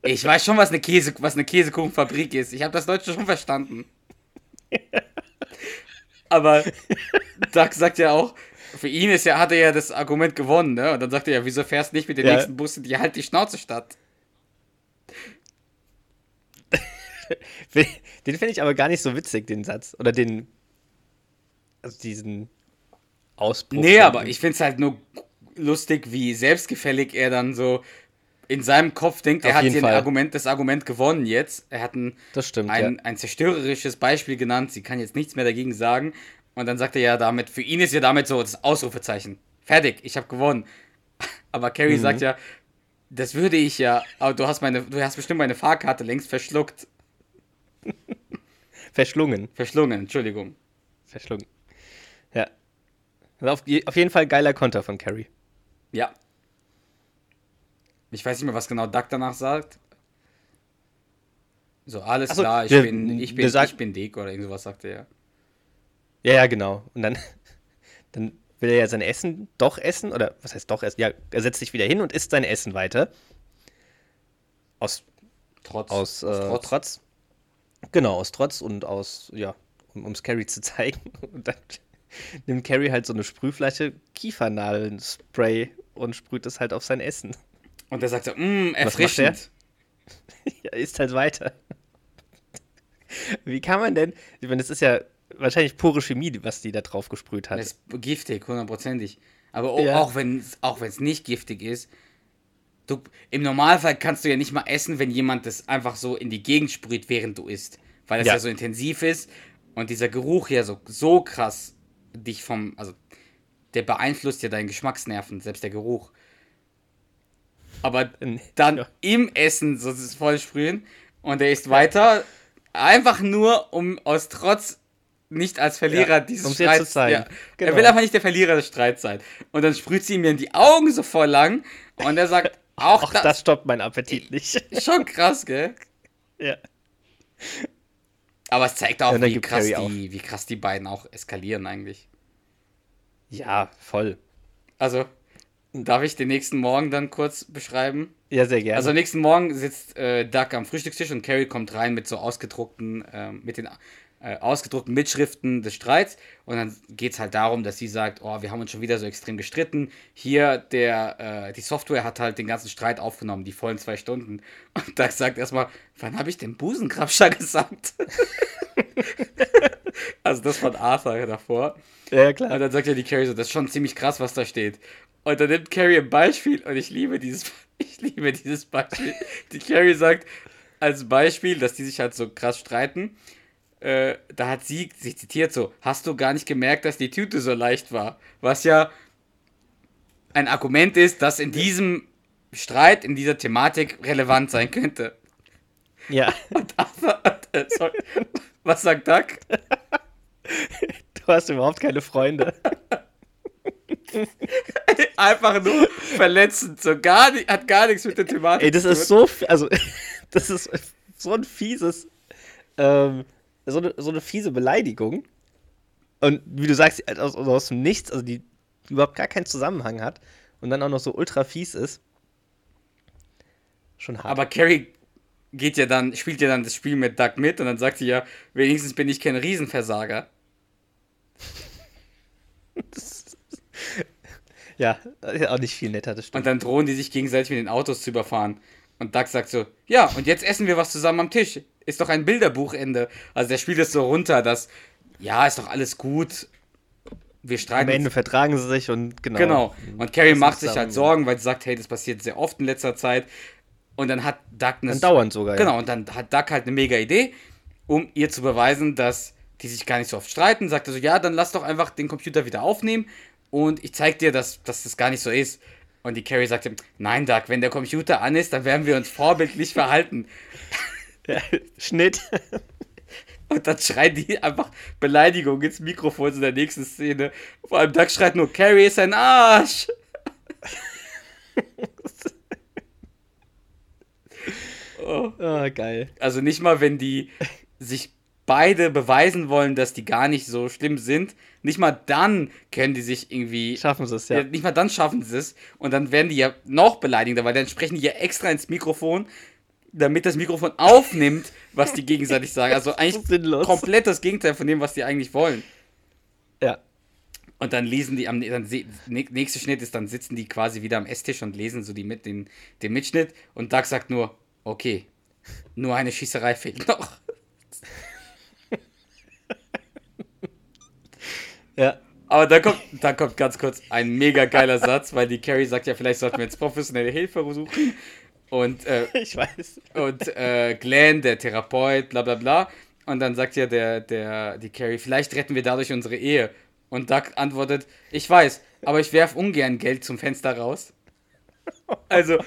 Ich weiß schon, was eine, Käse, was eine Käsekuchenfabrik ist. Ich habe das Deutsche schon verstanden. (laughs) Aber (laughs) Doug sagt ja auch, für ihn ist ja, hat er ja das Argument gewonnen, ne? Und dann sagt er ja, wieso fährst du nicht mit den ja. nächsten Bussen, die halt die Schnauze statt? (laughs) den finde ich aber gar nicht so witzig, den Satz. Oder den. Also diesen Ausbruch. Nee, aber ich finde es halt nur lustig, wie selbstgefällig er dann so in seinem Kopf denkt, er Auf hat hier. Argument, das Argument gewonnen jetzt. Er hat ein, Das stimmt, ein, ja. ein zerstörerisches Beispiel genannt. Sie kann jetzt nichts mehr dagegen sagen. Und dann sagt er ja damit, für ihn ist ja damit so das Ausrufezeichen. Fertig, ich habe gewonnen. (laughs) Aber Carrie Mhm. sagt ja, das würde ich ja, aber du hast meine, du hast bestimmt meine Fahrkarte längst verschluckt. (laughs) Verschlungen. Verschlungen, Entschuldigung. Verschlungen. Ja. Also auf, auf jeden Fall geiler Konter von Carrie. Ja. Ich weiß nicht mehr, was genau Duck danach sagt. So, alles so, klar, ich wir- bin, ich bin, sagen- ich bin dick oder irgend sowas sagt er ja. Ja, ja, genau. Und dann, (laughs) dann will er ja sein Essen doch essen. Oder was heißt doch essen? Ja, er setzt sich wieder hin und isst sein Essen weiter. Aus, Trotz. aus, äh, Trotz. Genau, aus Trotz und aus, ja, um es Carrie zu zeigen. (laughs) Und dann nimmt Carrie halt so eine Sprühflasche Kiefernadeln-Spray und sprüht es halt auf sein Essen. Und er sagt so, mh, macht erfrischend. (laughs) Ja, isst halt weiter. Wie kann man denn, ich meine, das ist ja wahrscheinlich pure Chemie, was die da drauf gesprüht hat. Das ist giftig, hundertprozentig. Aber auch, Ja. auch wenn es auch wenn's nicht giftig ist, du, im Normalfall kannst du ja nicht mal essen, wenn jemand das einfach so in die Gegend sprüht, während du isst. Weil es ja. Ja. so intensiv ist und dieser Geruch ja so, so krass dich vom, also der beeinflusst ja deinen Geschmacksnerven, selbst der Geruch. Aber (laughs) dann Ja. im Essen so das vollsprühen und er isst weiter, einfach nur, um aus Trotz nicht als Verlierer Ja, dieses dir zu zeigen. Ja, Er Genau. will einfach nicht der Verlierer des Streits sein. Und dann sprüht sie ihm in die Augen so voll lang und er sagt, (laughs) auch, Auch das, das stoppt meinen Appetit nicht. (laughs) schon krass, gell? ja. Aber es zeigt auch, Ja, wie, krass Carrie auch. die, wie krass die beiden auch eskalieren eigentlich. ja, voll. Also, darf ich den nächsten Morgen dann kurz beschreiben? Ja, sehr gerne. Also nächsten Morgen sitzt äh, Doug am Frühstückstisch und Carrie kommt rein mit so ausgedruckten, ähm, mit den äh, ausgedruckten Mitschriften des Streits und dann geht es halt darum, dass sie sagt, oh, wir haben uns schon wieder so extrem gestritten. Hier, der, äh, die Software hat halt den ganzen Streit aufgenommen, die vollen zwei Stunden. Und Doug sagt erstmal, wann habe ich den Busenkrabscher (laughs) gesagt? (laughs) also das von Arthur davor. ja, Und klar. dann sagt ja die Carrie so, das ist schon ziemlich krass, was da steht. Und dann nimmt Carrie ein Beispiel und ich liebe dieses, (laughs) ich liebe dieses Beispiel. Die Carrie sagt als Beispiel, dass die sich halt so krass streiten. Äh, da hat sie, sie zitiert so, hast du gar nicht gemerkt, dass die Tüte so leicht war? Was ja ein Argument ist, das in diesem Streit, in dieser Thematik relevant sein könnte. Ja, (laughs) Und Arthur, äh, sorry, was sagt Doug? Du hast überhaupt keine Freunde. (laughs) Einfach nur verletzend, so gar nicht, hat gar nichts mit der Thematik Ey, das ist so, also, (laughs) das ist so ein fieses, ähm, so eine, so eine fiese Beleidigung. Und wie du sagst, aus, aus dem Nichts, also die überhaupt gar keinen Zusammenhang hat und dann auch noch so ultra fies ist. Schon hart. Aber Carrie geht ja dann, spielt ja dann das Spiel mit Doug mit und dann sagt sie ja, wenigstens bin ich kein Riesenversager. (laughs) ja, auch nicht viel netter, das stimmt. Und dann drohen die sich gegenseitig mit den Autos zu überfahren. Und Doug sagt so, ja, und jetzt essen wir was zusammen am Tisch. Ist doch ein Bilderbuchende. Also der spielt es so runter, dass, ja, ist doch alles gut. Wir Am streiten Ende uns. vertragen sie sich und genau. Genau. Und Carrie macht sich halt Sorgen, weil sie sagt, hey, das passiert sehr oft in letzter Zeit. Und dann hat Doug eine Dann dauernd sogar. Genau, und dann hat Doug halt eine mega Idee, um ihr zu beweisen, dass die sich gar nicht so oft streiten. Sagt er so, ja, dann lass doch einfach den Computer wieder aufnehmen und ich zeig dir, dass, dass das gar nicht so ist. Und die Carrie sagte, nein, Doug, wenn der Computer an ist, dann werden wir uns vorbildlich verhalten. (laughs) Ja. Schnitt. Und dann schreien die einfach Beleidigung ins Mikrofon in der nächsten Szene. Vor allem Doug schreit nur, Carrie ist ein Arsch. (laughs) oh. Ah, geil. Also nicht mal, wenn die sich beide beweisen wollen, dass die gar nicht so schlimm sind, nicht mal dann können die sich irgendwie. Schaffen sie es, Ja. Nicht mal dann schaffen sie es. Und dann werden die ja noch beleidigender, weil dann sprechen die ja extra ins Mikrofon, damit das Mikrofon aufnimmt, was die gegenseitig sagen. Also (laughs) So eigentlich sinnlos. komplett das Gegenteil von dem, was die eigentlich wollen. Ja. Und dann lesen die am dann nächste Schnitt ist, dann sitzen die quasi wieder am Esstisch und lesen so die mit den, den Mitschnitt und Doug sagt nur, okay, Nur eine Schießerei fehlt noch. Ja. Aber da kommt, da kommt ganz kurz ein mega geiler Satz, weil die Carrie sagt ja, vielleicht sollten wir jetzt professionelle Hilfe suchen. Und, äh, (laughs) Ich weiß. und äh, Glenn, der Therapeut, bla bla bla. Und dann sagt ja der, der, die Carrie, vielleicht retten wir dadurch unsere Ehe. Und Doug antwortet, ich weiß, aber ich werf ungern Geld zum Fenster raus. Also,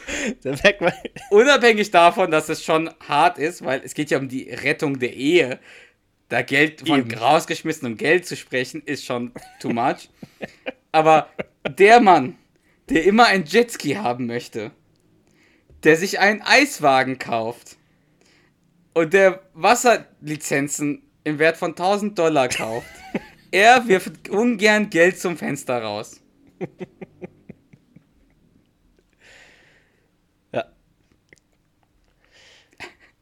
(laughs) unabhängig davon, dass es schon hart ist, weil es geht ja um die Rettung der Ehe, da Geld von Eben. rausgeschmissenem Geld zu sprechen, ist schon too much. Aber der Mann, der immer ein Jetski haben möchte, der sich einen Eiswagen kauft und der Wasserlizenzen im Wert von 1000 Dollar kauft, (laughs) er wirft ungern Geld zum Fenster raus. Ja.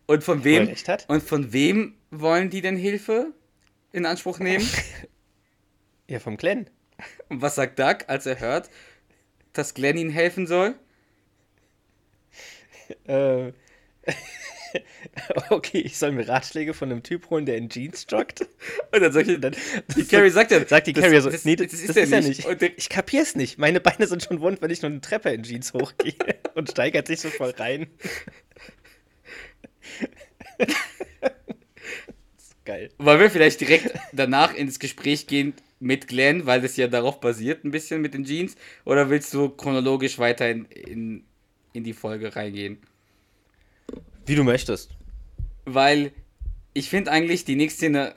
Und von wem? Und von wem wollen die denn Hilfe in Anspruch nehmen? (laughs) Ja, vom Glenn. Und was sagt Doug, als er hört, dass Glenn ihnen helfen soll? (laughs) Äh, (laughs) okay, ich soll mir Ratschläge von einem Typ holen, der in Jeans joggt. Und dann sagt Und dann die Carrie sagt ja, sagt die das- Carrie so, das- nee, das das, ist das ist er nicht. nicht. Ich kapier's nicht. Meine Beine sind schon wund, wenn ich nur eine Treppe in Jeans hochgehe und steigert sich so voll rein. Geil. Wollen wir vielleicht direkt danach ins Gespräch gehen mit Glenn, weil das ja darauf basiert, ein bisschen mit den Jeans? Oder willst du chronologisch weiter in, in, in die Folge reingehen? Wie du möchtest. Weil ich finde eigentlich, die nächste Szene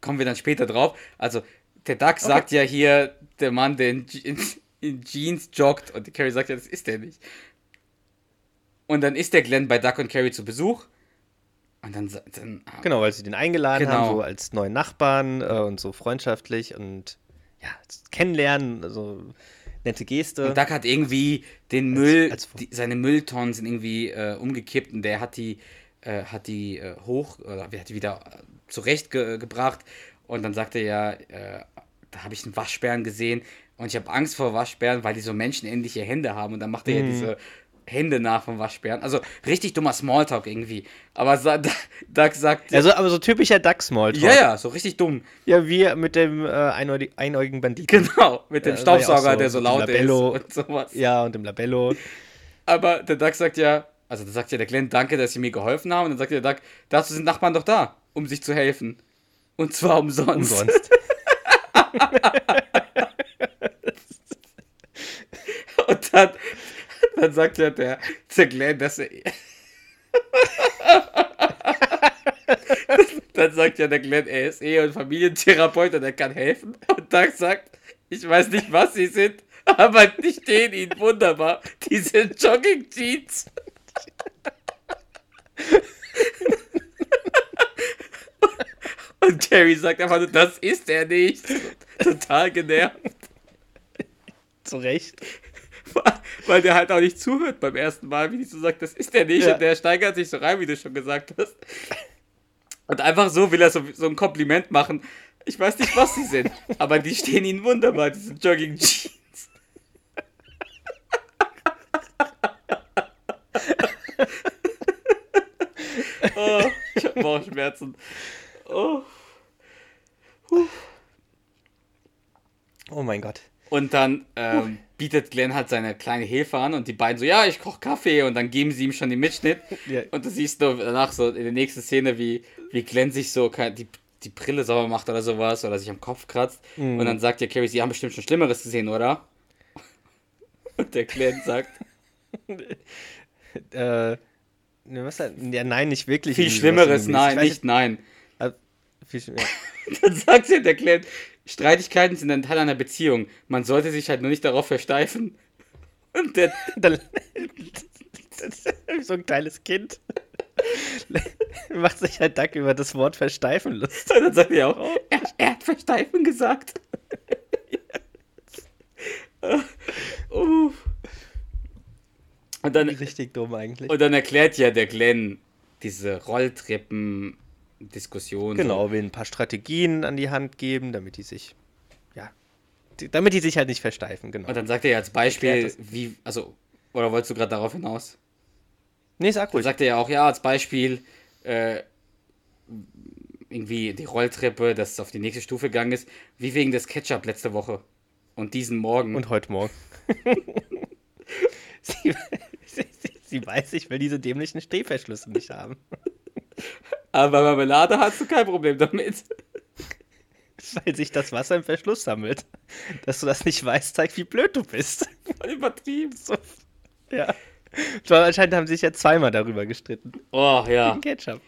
kommen wir dann später drauf. Also, der Doug sagt ja hier, der Mann, der in, in, in Jeans joggt, und Carrie sagt ja, das ist der nicht. Und dann ist der Glenn bei Doug und Carrie zu Besuch. Und dann, dann Genau, weil sie den eingeladen Genau. haben, so als neuen Nachbarn äh, und so freundschaftlich und ja, kennenlernen, also nette Geste. Und Doug hat irgendwie den Müll, als- die, seine Mülltonnen sind irgendwie äh, umgekippt und der hat die, äh, hat die äh, hoch, oder hat die wieder äh, zurechtgebracht. Und dann sagte er ja, äh, da habe ich einen Waschbären gesehen und ich habe Angst vor Waschbären, weil die so menschenähnliche Hände haben. Und dann macht er Mhm. ja diese Hände nach vom Waschbären. Also richtig dummer Smalltalk irgendwie. Aber Doug (laughs) sagt, also, aber so typischer Duck-Smalltalk. ja, ja, so richtig dumm. Ja, wie mit dem äh, einäugig- einäugigen Banditen. Genau, mit dem Ja, Staubsauger, so, der so laut Labello. ist und sowas. Ja, und dem Labello. Aber der Doug sagt ja, also da sagt ja der Glenn, danke, dass sie mir geholfen haben. Und dann sagt der Doug, dazu sind Nachbarn doch da, um sich zu helfen. Und zwar umsonst. Umsonst. (laughs) Und dann, (laughs) dann sagt ja der, Glenn, dass er. (laughs) dann sagt ja der Glenn, er ist Ehe- und Familientherapeut und er kann helfen. Und Doug sagt, ich weiß nicht, was sie sind, aber die stehen ihnen wunderbar. Diese Jogging-Jeans. Und Carrie sagt einfach nur, das ist er nicht. Total genervt. Zu Recht. Weil der halt auch nicht zuhört beim ersten Mal, wie die so sagt, das ist der nicht. Ja. Und der steigert sich so rein, wie du schon gesagt hast. Und einfach so will er so, so ein Kompliment machen. Ich weiß nicht, was sie sind, aber die stehen ihnen wunderbar, diese Jogging Jeans. oh, ich hab Bauchschmerzen. Oh. Oh mein Gott. Und dann ähm, bietet Glenn halt seine kleine Hilfe an und die beiden so, ja, ich koche Kaffee und dann geben sie ihm schon den Mitschnitt. (laughs) Ja. Und du siehst nur danach so in der nächsten Szene, wie, wie Glenn sich so die, die Brille sauber macht oder sowas oder sich am Kopf kratzt. Mhm. Und dann sagt ja Carrie, sie haben bestimmt schon Schlimmeres gesehen, oder? (laughs) Und der Glenn sagt, (laughs) Äh, ne, was ja, nein, nicht wirklich. viel Schlimmeres, nein, nicht nein. äh, viel ja. Dann sagt ja der Glenn, Streitigkeiten sind ein Teil einer Beziehung. Man sollte sich halt nur nicht darauf versteifen. Und der, (laughs) Dann, (laughs) so ein kleines Kind. (laughs) Macht sich halt Duck über das Wort versteifen lustig. Und dann sagt er auch, er, er hat versteifen gesagt. Und dann, Richtig dumm eigentlich. und dann erklärt ja der Glenn diese Rolltreppen-Diskussion. Genau, will ein paar Strategien an die Hand geben, damit die sich, ja, die, damit die sich halt nicht versteifen, genau. Und dann sagt er ja als Beispiel, wie, also, oder wolltest du gerade darauf hinaus? Nee, sag ruhig. sagt er ja auch, ja, als Beispiel, äh, irgendwie die Rolltreppe, dass es auf die nächste Stufe gegangen ist, wie wegen des Ketchup letzte Woche. Und diesen Morgen. Und heute Morgen. (laughs) sie, sie, sie weiß, ich will diese dämlichen Stehverschlüsse nicht haben. (laughs) Aber bei Marmelade hast du kein Problem damit. (laughs) Weil sich das Wasser im Verschluss sammelt. Dass du das nicht weißt, zeigt, wie blöd du bist. Voll übertrieben. (laughs) So. Ja. Weil anscheinend haben sie sich ja zweimal darüber gestritten. Oh, ja. Wegen Ketchup.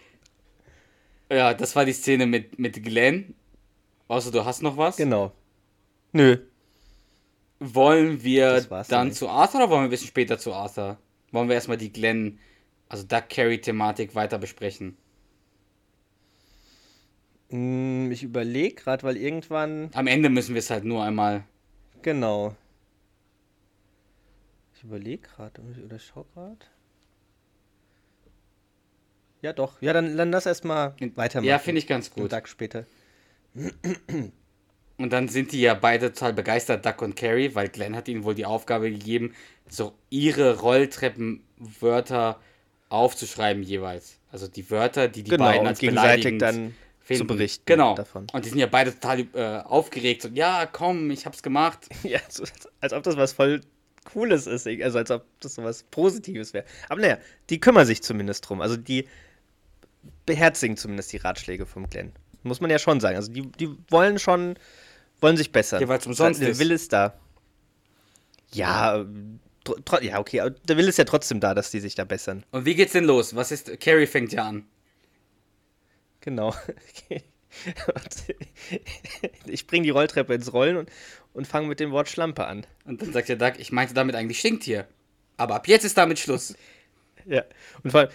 Ja, das war die Szene mit, mit Glenn. Außer du hast noch was. Genau. Nö. Wollen wir dann zu Arthur oder wollen wir ein bisschen später zu Arthur? Wollen wir erstmal die Glenn, also Duck Carry-Thematik weiter besprechen? Hm, Ich überlege gerade, weil irgendwann. Am Ende müssen wir es halt nur einmal. Genau. Ich überlege gerade oder schau gerade. Ja, doch. Ja, dann, dann lass erstmal weitermachen. Ja, finde ich ganz Einen gut. Tag später. Und dann sind die ja beide total begeistert, Duck und Carrie, weil Glenn hat ihnen wohl die Aufgabe gegeben, so ihre Rolltreppenwörter aufzuschreiben jeweils. Also die Wörter, die die Genau, beiden als gegenseitig dann finden. zu berichten Genau. davon. Und die sind ja beide total äh, aufgeregt. So, ja, komm, ich hab's gemacht. (laughs) Ja, so, als ob das was voll Cooles ist. Also als ob das so was Positives wäre. Aber naja, die kümmern sich zumindest drum. Also die beherzigen zumindest die Ratschläge vom Glenn. Muss man ja schon sagen. Also die, die wollen schon, wollen sich bessern. Ja, weil's umsonst der ist. Wille ist da. Ja, ja, okay, aber der Wille ist ja trotzdem da, dass die sich da bessern. Und wie geht's denn los? Was ist. Carrie fängt ja an. Genau. (laughs) Ich bringe die Rolltreppe ins Rollen und, und fange mit dem Wort Schlampe an. Und dann sagt der Duck, ich meinte damit eigentlich Stinktier. Aber ab jetzt ist damit Schluss. (laughs) Ja. Und vor allem,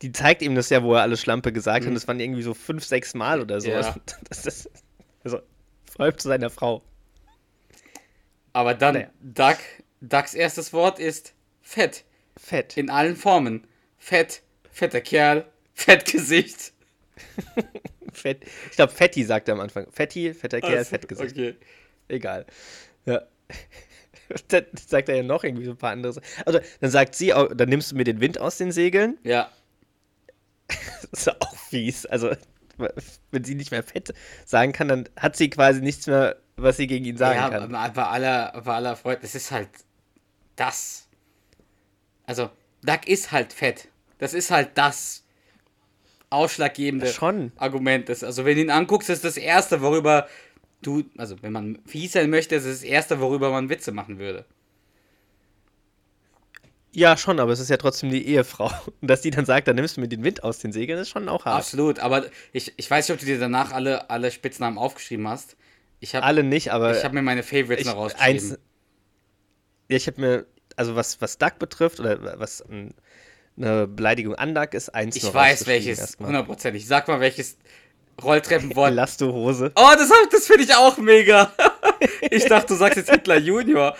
die zeigt ihm das ja, wo er alle Schlampe gesagt hat. Und das waren irgendwie so fünf, sechs Mal oder so. Ja. Also, (laughs) das ist, also, vor allem zu seiner Frau. Aber dann, Naja. Duck, Ducks erstes Wort ist fett. Fett. In allen Formen. Fett, fetter Kerl, Fettgesicht. (laughs) Fett. Ich glaube, Fetti sagt er am Anfang. Fetti, fetter Kerl, Also, Fettgesicht. Okay. Egal. Ja. (laughs) Dann sagt er ja noch irgendwie so ein paar andere Sachen. Also, dann sagt sie, auch, dann nimmst du mir den Wind aus den Segeln. Ja. Das (laughs) ist ja auch fies. Also, wenn sie nicht mehr fett sagen kann, dann hat sie quasi nichts mehr, was sie gegen ihn sagen ja, kann. aber bei aller, bei aller Freude, das ist halt das. Also, Duck ist halt fett. Das ist halt das ausschlaggebende Schon. Argument. Das, also, wenn du ihn anguckst, ist das Erste, worüber du, also, wenn man fies sein möchte, ist das Erste, worüber man Witze machen würde. Ja, schon, aber es ist ja trotzdem die Ehefrau. (laughs) Und dass die dann sagt, dann nimmst du mir den Wind aus den Segeln, ist schon auch hart. Absolut, aber ich, ich weiß nicht, ob du dir danach alle, alle Spitznamen aufgeschrieben hast. Ich habe Alle nicht, aber ich hab mir meine Favorites ich, noch rausgeschrieben. eins, ja, ich habe mir, also was, was Duck betrifft, oder was ein, eine Beleidigung an Duck ist, eins ich weiß welches, hundertprozentig. Sag mal welches Rolltreppenwort. Elastohose. Oh, das, das finde ich auch mega. (laughs) ich dachte, du sagst jetzt Hitler Junior.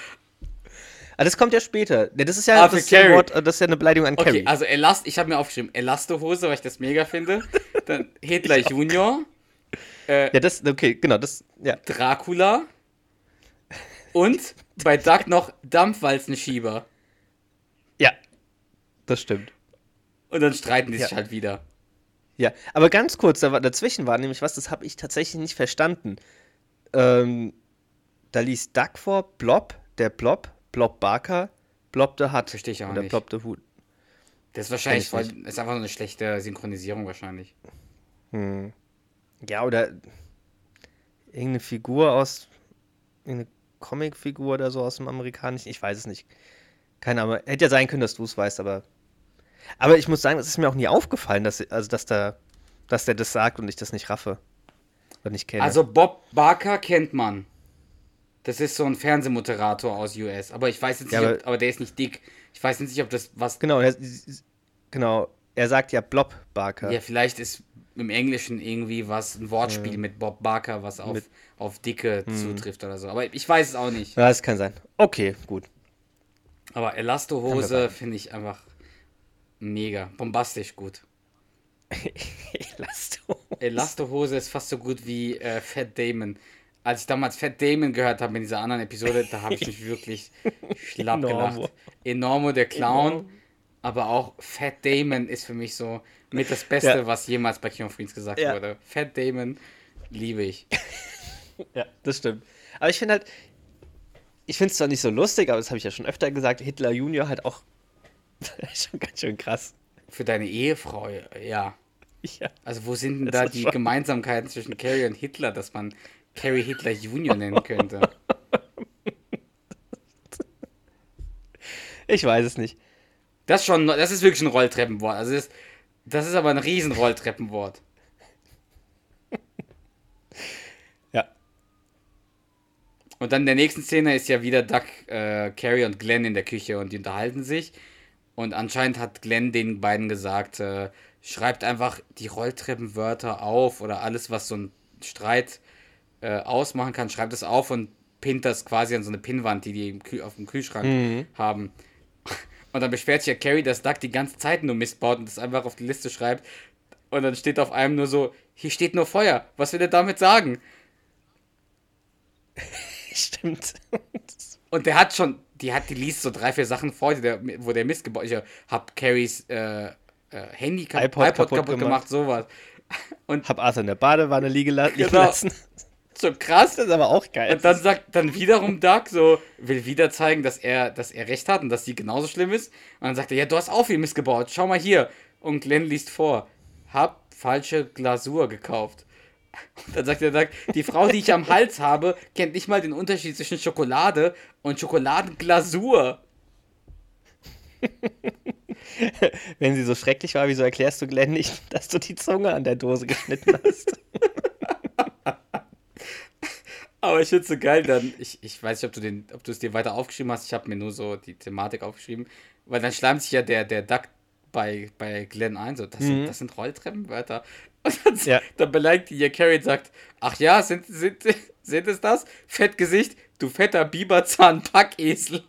Ah, das kommt ja später. Das ist ja, Ah, das Carrie. Wort, das ist ja eine Beleidigung an Okay, Carrie. also Elast, ich habe mir aufgeschrieben, Elastohose, weil ich das mega finde. Dann Hitler (laughs) Junior, ja, das, okay, genau, das, ja. Dracula und bei Duck noch Dampfwalzenschieber. Ja, das stimmt. Und dann streiten die sich Ja. halt wieder. Ja, aber ganz kurz, da war, dazwischen war nämlich was, das habe ich tatsächlich nicht verstanden. Ähm, da liest Duck vor, Blob, der Blob, Blob Barker, Blob the Hut. Versteh ich auch Oder nicht. Blob the Hut. Das ist wahrscheinlich ich voll, ist einfach so eine schlechte Synchronisierung wahrscheinlich. Ja, oder irgendeine Figur aus, irgendeine Comicfigur oder so aus dem Amerikanischen, ich weiß es nicht. Keine Ahnung, hätte ja sein können, dass du es weißt, aber. Aber ich muss sagen, es ist mir auch nie aufgefallen, dass, also, dass, da, dass der das sagt und ich das nicht raffe. Oder nicht kenne. Also Bob Barker kennt man. Das ist so ein Fernsehmoderator aus US. Aber ich weiß jetzt Ja, nicht, aber- ob, aber der ist nicht dick. Ich weiß jetzt nicht, ob das was. Genau, er, genau, er sagt ja Blob Barker. Ja, vielleicht ist im Englischen irgendwie was, ein Wortspiel mit Bob Barker, was auf, Mit- auf Dicke zutrifft oder so. Aber ich weiß es auch nicht. Ja, das kann sein. Okay, gut. Aber Elastohose finde ich einfach mega. Bombastisch gut. (laughs) Elasto. Elastohose ist fast so gut wie äh, Fat Damon. Als ich damals Fat Damon gehört habe in dieser anderen Episode, da habe ich mich (laughs) wirklich schlapp Enormo. gelacht. Enormo, der Clown. Aber auch Fat Damon ist für mich so mit das Beste, Ja. was jemals bei King of Queens gesagt Ja. wurde. Fat Damon liebe ich. (laughs) Ja, das stimmt. Aber ich finde halt, ich finde es zwar nicht so lustig, aber das habe ich ja schon öfter gesagt, Hitler Junior halt auch (laughs) schon ganz schön krass. Für deine Ehefrau, ja. Ja. Also wo sind denn Das da ist die schon- Gemeinsamkeiten zwischen Carrie und Hitler, dass man Carrie Hitler Junior nennen könnte? (laughs) Ich weiß es nicht. Das ist schon, das ist wirklich ein Rolltreppenwort. Also das, das ist aber ein riesen Rolltreppenwort. Ja. Und dann in der nächsten Szene ist ja wieder Doug, äh, Carrie und Glenn in der Küche und die unterhalten sich. Und anscheinend hat Glenn den beiden gesagt, äh, schreibt einfach die Rolltreppenwörter auf oder alles, was so ein Streit äh, ausmachen kann, schreibt es auf und pinnt das quasi an so eine Pinnwand, die die auf dem Kühlschrank haben. (laughs) Und dann beschwert sich ja Carrie, dass Doug die ganze Zeit nur Mist baut und das einfach auf die Liste schreibt. Und dann steht auf einem nur so, hier steht nur Feuer. Was will er damit sagen? (laughs) Stimmt. Und der hat schon, die hat, die liest so drei, vier Sachen vor, die der, wo der Mist gebaut Ich hab Carries äh, äh, Handy kap iPod iPod, kaputt kaputt, gemacht. gemacht. sowas. (laughs) Und Hab Arthur in der Badewanne liegen, liegen Genau. lassen. (laughs) so krass. Das ist aber auch geil. Und dann sagt dann wiederum Doug so, will wieder zeigen, dass er, dass er recht hat und dass die genauso schlimm ist. Und dann sagt er, ja, du hast auch viel Mist gebaut. Schau mal hier. Und Glenn liest vor. Hab falsche Glasur gekauft. Und dann sagt der Doug, die Frau, die ich am Hals habe, kennt nicht mal den Unterschied zwischen Schokolade und Schokoladenglasur. (laughs) Wenn sie so schrecklich war, wieso erklärst du Glenn nicht, dass du die Zunge an der Dose geschnitten hast? (laughs) Aber ich finde so geil dann, ich, ich weiß nicht, ob du, den, ob du es dir weiter aufgeschrieben hast, ich habe mir nur so die Thematik aufgeschrieben, weil dann schleimt sich ja der, der Duck bei, bei Glenn ein, so, das, sind, das sind Rolltreppenwörter. Und dann, Ja. dann beleidigt die ja Carrie und sagt, ach ja, sind, sind, sind es das? Fettgesicht, du fetter Biberzahn-Packesel.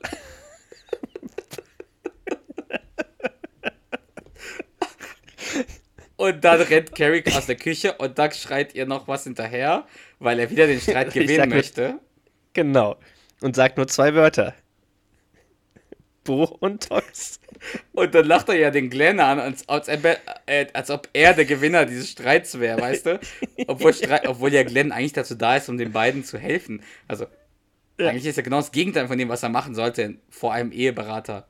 Und dann rennt Carrie aus der Küche und Doug schreit ihr noch was hinterher, weil er wieder den Streit gewinnen nur- möchte. genau. Und sagt nur zwei Wörter. Bo und Tox. Und dann lacht er ja den Glenn an, als, als, ob er- äh, als ob er der Gewinner dieses Streits wäre, weißt du? Obwohl, Streit, obwohl ja Glenn eigentlich dazu da ist, um den beiden zu helfen. Also, Ja. eigentlich ist er genau das Gegenteil von dem, was er machen sollte, vor einem Eheberater.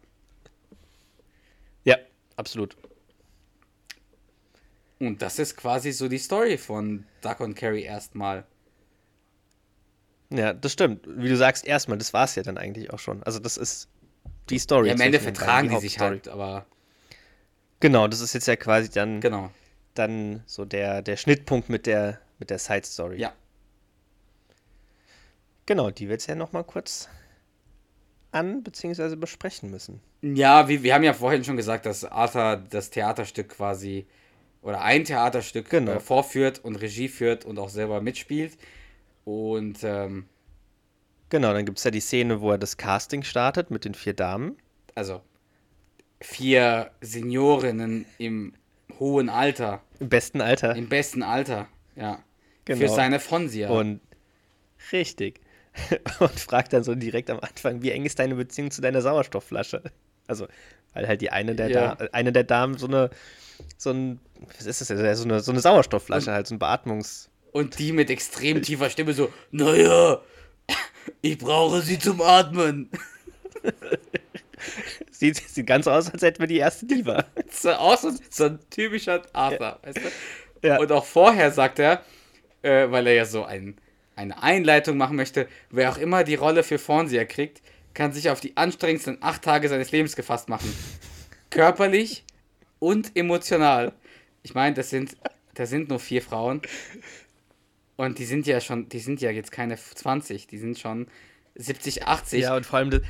Ja, absolut. Und das ist quasi so die Story von Duck und Carrie erstmal. Ja, das stimmt. Wie du sagst, erstmal, das war es ja dann eigentlich auch schon. Also das ist die Story. Ja, am Ende vertragen beiden, die sich halt, aber Genau, das ist jetzt ja quasi dann, genau. dann so der, der Schnittpunkt mit der, mit der Side Story. Ja. Genau, die wir jetzt ja nochmal kurz an- bzw. besprechen müssen. Ja, wir, wir haben ja vorhin schon gesagt, dass Arthur das Theaterstück quasi oder ein Theaterstück Genau. äh, vorführt und Regie führt und auch selber mitspielt. Und ähm, Genau, dann gibt es ja die Szene, wo er das Casting startet mit den vier Damen. also vier Seniorinnen im hohen Alter, Im besten Alter. im besten Alter, ja. Für Genau. seine Fonsia. Und richtig. (laughs) Und fragt dann so direkt am Anfang, wie eng ist deine Beziehung zu deiner Sauerstoffflasche? Also, weil halt die eine der, Ja. da eine der Damen so eine, so ein, was ist das denn? So eine, so eine Sauerstoffflasche, halt so ein Beatmungs. Und die mit extrem tiefer Stimme so, naja, ich brauche sie zum Atmen. (laughs) Sieht, sieht ganz aus, als hätten wir die erste Diva. (laughs) So aus, so- so ein typischer Arthur, weißt du? Ja. Und auch vorher sagt er, äh, weil er ja so ein, eine Einleitung machen möchte, wer auch immer die Rolle für Fonsia kriegt, kann sich auf die anstrengendsten acht Tage seines Lebens gefasst machen. Körperlich und emotional. Ich meine, das sind, das sind nur vier Frauen. Und die sind ja schon, die sind ja jetzt keine 20, die sind schon 70, 80. Ja, und vor allem, das,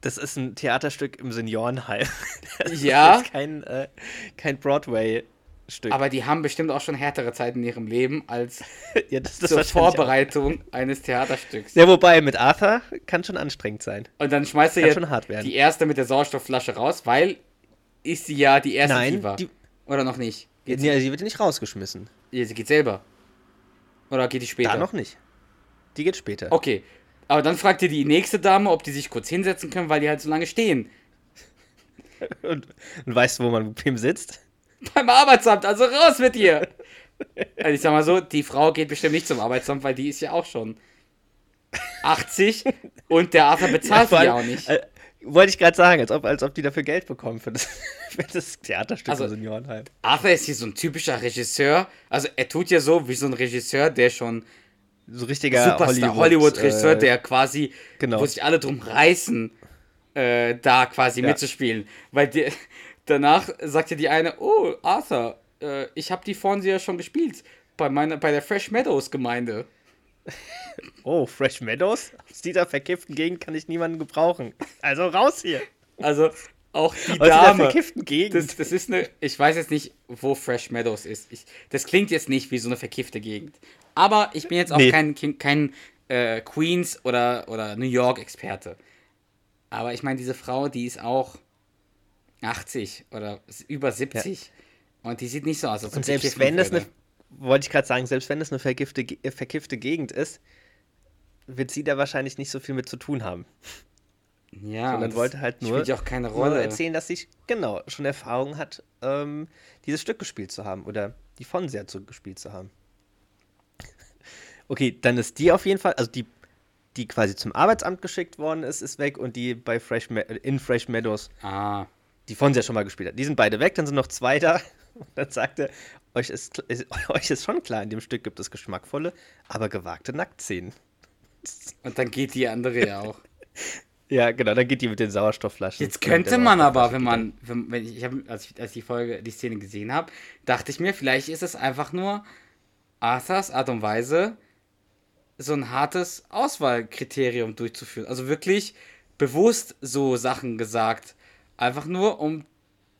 das ist ein Theaterstück im Seniorenheim. (laughs) Das Ja. ist kein, äh, kein Broadway-Stück. aber die haben bestimmt auch schon härtere Zeiten in ihrem Leben als (laughs) ja, das ist zur wahrscheinlich auch- Vorbereitung eines Theaterstücks. Ja, wobei, mit Arthur kann schon anstrengend sein. Und dann schmeißt er Kann ja schon die erste mit der Sauerstoffflasche raus, weil ist sie ja die erste Nein, Diva. die- Oder noch nicht? Geht sie, Ja, sie wird ja nicht rausgeschmissen. Ja, sie geht selber. Oder geht die später? Da noch nicht. Die geht später. Okay. Aber dann fragt ihr die nächste Dame, ob die sich kurz hinsetzen können, weil die halt so lange stehen. (laughs) und, und weißt du, wo man bequem sitzt? Beim Arbeitsamt, also raus mit dir! Also ich sag mal so, die Frau geht bestimmt nicht zum Arbeitsamt, weil die ist ja auch schon 80 und der Arthur bezahlt vor sie ja auch nicht. Äh, wollte ich gerade sagen, als ob, als ob die dafür Geld bekommen für das, (laughs) für das Theaterstück Also- im Seniorenheim. Arthur ist hier so ein typischer Regisseur. Also er tut ja so wie so ein Regisseur, der schon So richtiger Superstar Hollywood-Regisseur, äh, der quasi, genau. wo sich alle drum reißen, äh, da quasi Ja. mitzuspielen. Weil die, (laughs) danach sagt ja die eine, oh, Arthur, äh, ich habe die vorhin ja schon gespielt. Bei, meiner, bei der Fresh Meadows Gemeinde. Oh, Fresh Meadows? Aus dieser verkifften Gegend kann ich niemanden gebrauchen. Also raus hier. Also auch die Aus dieser Dame. verkifften Gegend. Das, das ist eine, ich weiß jetzt nicht, wo Fresh Meadows ist. Ich, das klingt jetzt nicht wie so eine verkiffte Gegend. Aber ich bin jetzt auch Nee. kein, kein, äh, Queens oder, oder New York Experte. Aber ich meine, diese Frau, die ist auch 80 oder über 70. Und die sieht nicht so aus, als ob Und sie selbst wenn das eine, wollte ich gerade sagen, selbst wenn das eine vergifte, äh, verkiffte Gegend ist, wird sie da wahrscheinlich nicht so viel mit zu tun haben. ja, sondern wollte halt nur, spielt ja auch keine nur Rolle. erzählen, dass sie genau schon Erfahrung hat, ähm, dieses Stück gespielt zu haben oder die von sehr zu gespielt zu haben. (laughs) Okay, dann ist die auf jeden Fall, also die, die quasi zum Arbeitsamt geschickt worden ist, ist weg und die bei Fresh Me in Fresh Meadows, Ah, die von sehr schon mal gespielt hat. Die sind beide weg, dann sind noch zwei da. (laughs) Und dann sagte, euch ist, ist, (laughs) euch ist schon klar, in dem Stück gibt es geschmackvolle, aber gewagte Nacktszenen. und dann geht die andere ja auch. (laughs) Ja, genau, dann geht die mit den Sauerstoffflaschen. Jetzt könnte man aber, wenn man, wenn, wenn ich, ich hab, als ich als die Folge, die Szene gesehen habe, dachte ich mir, vielleicht ist es einfach nur Arthurs Art und Weise, so ein hartes Auswahlkriterium durchzuführen. Also wirklich bewusst so Sachen gesagt, einfach nur um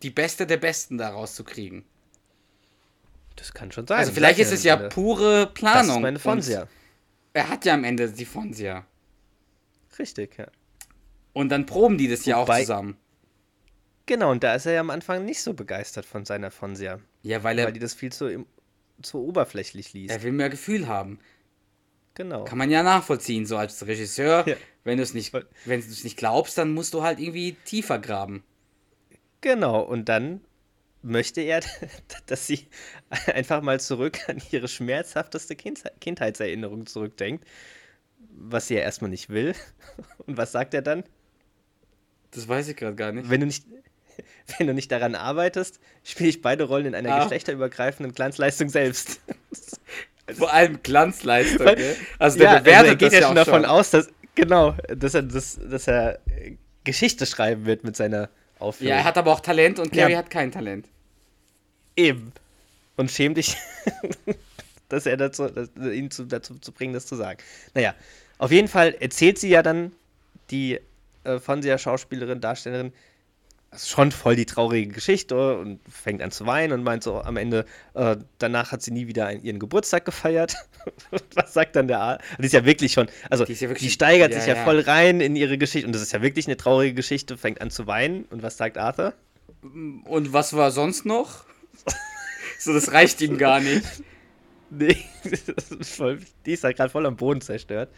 die Beste der Besten da rauszukriegen. Das kann schon sein. Also vielleicht ist es ja gerade. pure Das Planung. ist meine Fonsia. Er hat ja am Ende die Fonsia. Richtig, ja. Und dann proben die das ja auch Wobei- zusammen. Genau, und da ist er ja am Anfang nicht so begeistert von seiner Fonsia, Ja, weil er, weil die das viel zu, zu oberflächlich liest. er will mehr Gefühl haben. genau. Kann man ja nachvollziehen, so als Regisseur. Ja. Wenn du es nicht, wenn du es nicht glaubst, dann musst du halt irgendwie tiefer graben. Genau, und dann möchte er, (laughs) dass sie einfach mal zurück an ihre schmerzhafteste Kindheit, Kindheitserinnerung zurückdenkt, was sie ja erstmal nicht will. (laughs) Und was sagt er dann? Das weiß ich gerade gar nicht. Wenn du nicht, (laughs) wenn du nicht daran arbeitest, spiele ich beide Rollen in einer Ah. geschlechterübergreifenden Glanzleistung selbst. Vor allem Glanzleistung. Weil- ne? Also der ja, bewertet also er geht das ja schon davon schon. aus, dass genau, dass er, das, dass er Geschichte schreiben wird mit seiner Aufführung. Ja, er hat aber auch Talent und Carrie Ja. hat kein Talent. Eben und schäm dich, (laughs) dass er dazu, dass, ihn zu, dazu zu bringen, das zu sagen. Naja, auf jeden Fall erzählt sie ja dann die äh, Fonsia Schauspielerin, Darstellerin, das ist schon voll die traurige Geschichte und fängt an zu weinen und meint so am Ende, äh, danach hat sie nie wieder einen, ihren Geburtstag gefeiert. (laughs) Was sagt dann der A? Die ist ja wirklich schon, also Die die, ja wirklich- steigert ja, sich ja, ja. voll rein in ihre Geschichte und das ist ja wirklich eine traurige Geschichte, fängt an zu weinen und was sagt Arthur? Und was war sonst noch? So, das reicht ihm gar nicht. (laughs) Nee, das ist voll, die ist halt gerade voll am Boden zerstört.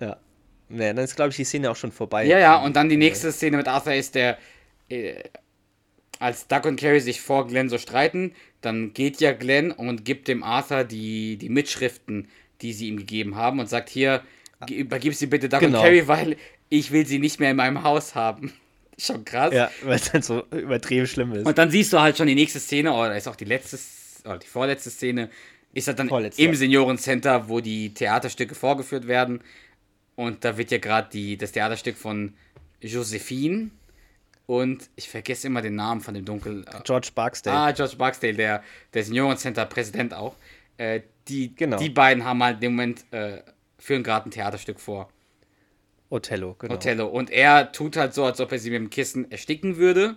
Ja. Naja, dann ist, glaube ich, die Szene auch schon vorbei. Ja, ja, und dann die nächste Szene mit Arthur ist der, äh, als Doug und Carrie sich vor Glenn so streiten, dann geht ja Glenn und gibt dem Arthur die, die Mitschriften, die sie ihm gegeben haben und sagt hier, ge- übergib sie bitte Doug Genau. und Carrie, weil ich will sie nicht mehr in meinem Haus haben. Schon krass. Ja, weil es halt so übertrieben schlimm ist. Und dann siehst du halt schon die nächste Szene, oder ist auch die letzte, oder die vorletzte Szene, ist halt dann Vorletzte, im. Seniorencenter, wo die Theaterstücke vorgeführt werden. Und da wird ja gerade das Theaterstück von Josephine und ich vergesse immer den Namen von dem Dunkel. George Barksdale. Ah, George Barksdale, der, der Seniorencenter-Präsident auch. Äh, die, Genau. die beiden haben halt im Moment, äh, führen gerade ein Theaterstück vor. Othello, genau. Othello. Und er tut halt so, als ob er sie mit dem Kissen ersticken würde.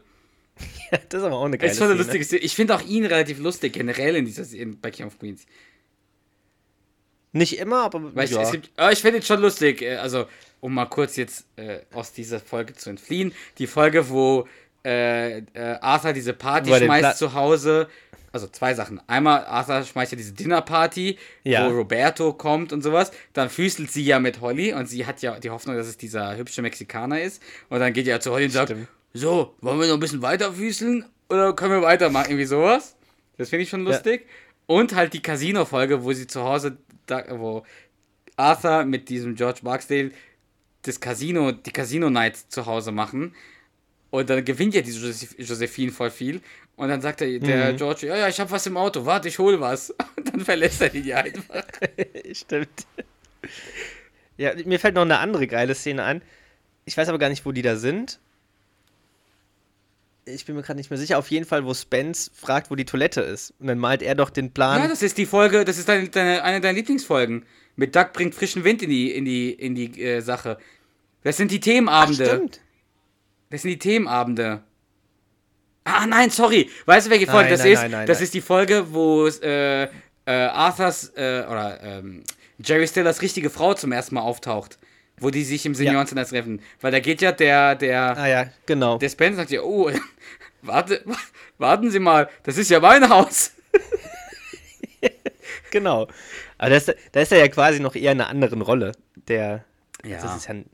(laughs) Das ist aber auch eine geile ist schon eine Szene. lustige Szene. Ich finde auch ihn relativ lustig, generell in dieser in, bei King of Queens. Nicht immer, aber Weißt ja. es gibt, aber ich finde es schon lustig, äh, also um mal kurz jetzt äh, aus dieser Folge zu entfliehen. Die Folge, wo äh, äh, Arthur diese Party Pla- schmeißt zu Hause. Also zwei Sachen. Einmal, Arthur schmeißt ja diese Dinnerparty, Ja. wo Roberto kommt und sowas. Dann füßelt sie ja mit Holly und sie hat ja die Hoffnung, dass es dieser hübsche Mexikaner ist. Und dann geht er zu Holly und sagt, Stimmt. so, wollen wir noch ein bisschen weiter füßeln oder können wir weitermachen? Irgendwie sowas. Das finde ich schon lustig. Und halt die Casino-Folge, wo sie zu Hause, da, wo Arthur mit diesem George Barksdale das Casino, die Casino-Night zu Hause machen. Und dann gewinnt ja diese Joseph Josephine voll viel. Und dann sagt der, der George, ja, ja, ich hab was im Auto, warte, ich hol was. (laughs) Und dann verlässt er die einfach. (laughs) Stimmt. Ja, mir fällt noch eine andere geile Szene ein. Ich weiß aber gar nicht, wo die da sind. Ich bin mir gerade nicht mehr sicher. Auf jeden Fall, wo Spence fragt, wo die Toilette ist. Und dann malt er doch den Plan. Ja, das ist die Folge, das ist deine, deine, eine deiner Lieblingsfolgen. Mit Duck bringt frischen Wind in die, in die, in die äh, Sache. Das sind die Ach, Themenabende. stimmt. Das sind die Themenabende. Ah, nein, sorry. Weißt du, welche Folge Nein, das nein, ist? nein, nein, das ist die Folge, wo äh, äh, Arthurs äh, oder ähm, Jerry Stillers richtige Frau zum ersten Mal auftaucht. Wo die sich im Seniorencenter treffen. Weil da geht ja der, der, Ah ja, genau. der Spencer sagt ja, oh, (laughs) warte, (laughs) warten Sie mal, das ist ja mein Haus. (laughs) Genau. Aber da ist er ja quasi noch eher in einer anderen Rolle. Der, Ja. das ist ja, ein-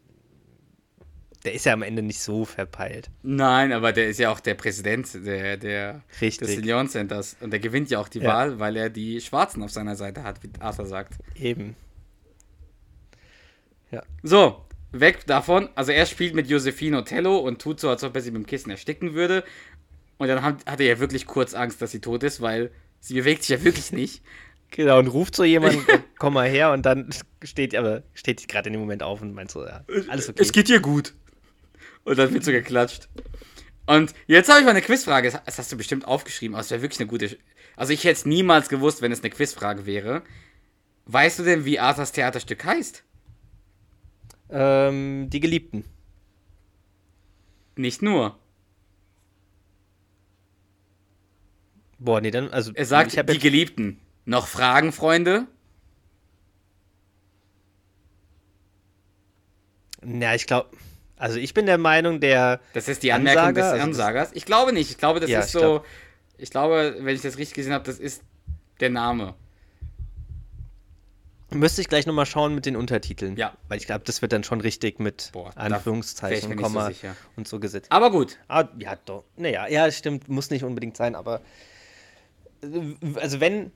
der ist ja am Ende nicht so verpeilt. Nein, aber der ist ja auch der Präsident der, der, Richtig. des Seniorencenters. Und der gewinnt ja auch die Ja. Wahl, weil er die Schwarzen auf seiner Seite hat, wie Arthur sagt. Eben. So, weg davon. Also er spielt mit Josephine Othello und tut so, als ob er sie mit dem Kissen ersticken würde. Und dann hat, hat er ja wirklich kurz Angst, dass sie tot ist, weil sie bewegt sich ja wirklich (laughs) nicht. Genau, und ruft so jemand, (laughs) komm mal her, und dann steht, aber steht gerade in dem Moment auf und meint so, ja, alles okay. Es geht ihr gut. Und dann wird so geklatscht. Und jetzt habe ich mal eine Quizfrage. Das hast du bestimmt aufgeschrieben, aber es wäre wirklich eine gute. Also ich hätte es niemals gewusst, wenn es eine Quizfrage wäre. Weißt du denn, wie Arthurs Theaterstück heißt? ähm, die Geliebten. Nicht nur. Boah, nee, dann, also. Er sagt die Geliebten. Noch Fragen, Freunde? Na, ich glaube, also ich bin der Meinung, der. Das ist die Anmerkung Ansager, des also Ansagers. Ich glaube nicht. Ich glaube, das Ja, ist ich so. glaub- Ich glaube, wenn ich das richtig gesehen habe, das ist der Name. Müsste ich gleich nochmal schauen mit den Untertiteln. Ja. Weil ich glaube, das wird dann schon richtig mit Boah, Anführungszeichen so Komma sicher. und so gesetzt. Aber gut. Ah, ja, doch. Naja, ja, stimmt, muss nicht unbedingt sein, aber also wenn,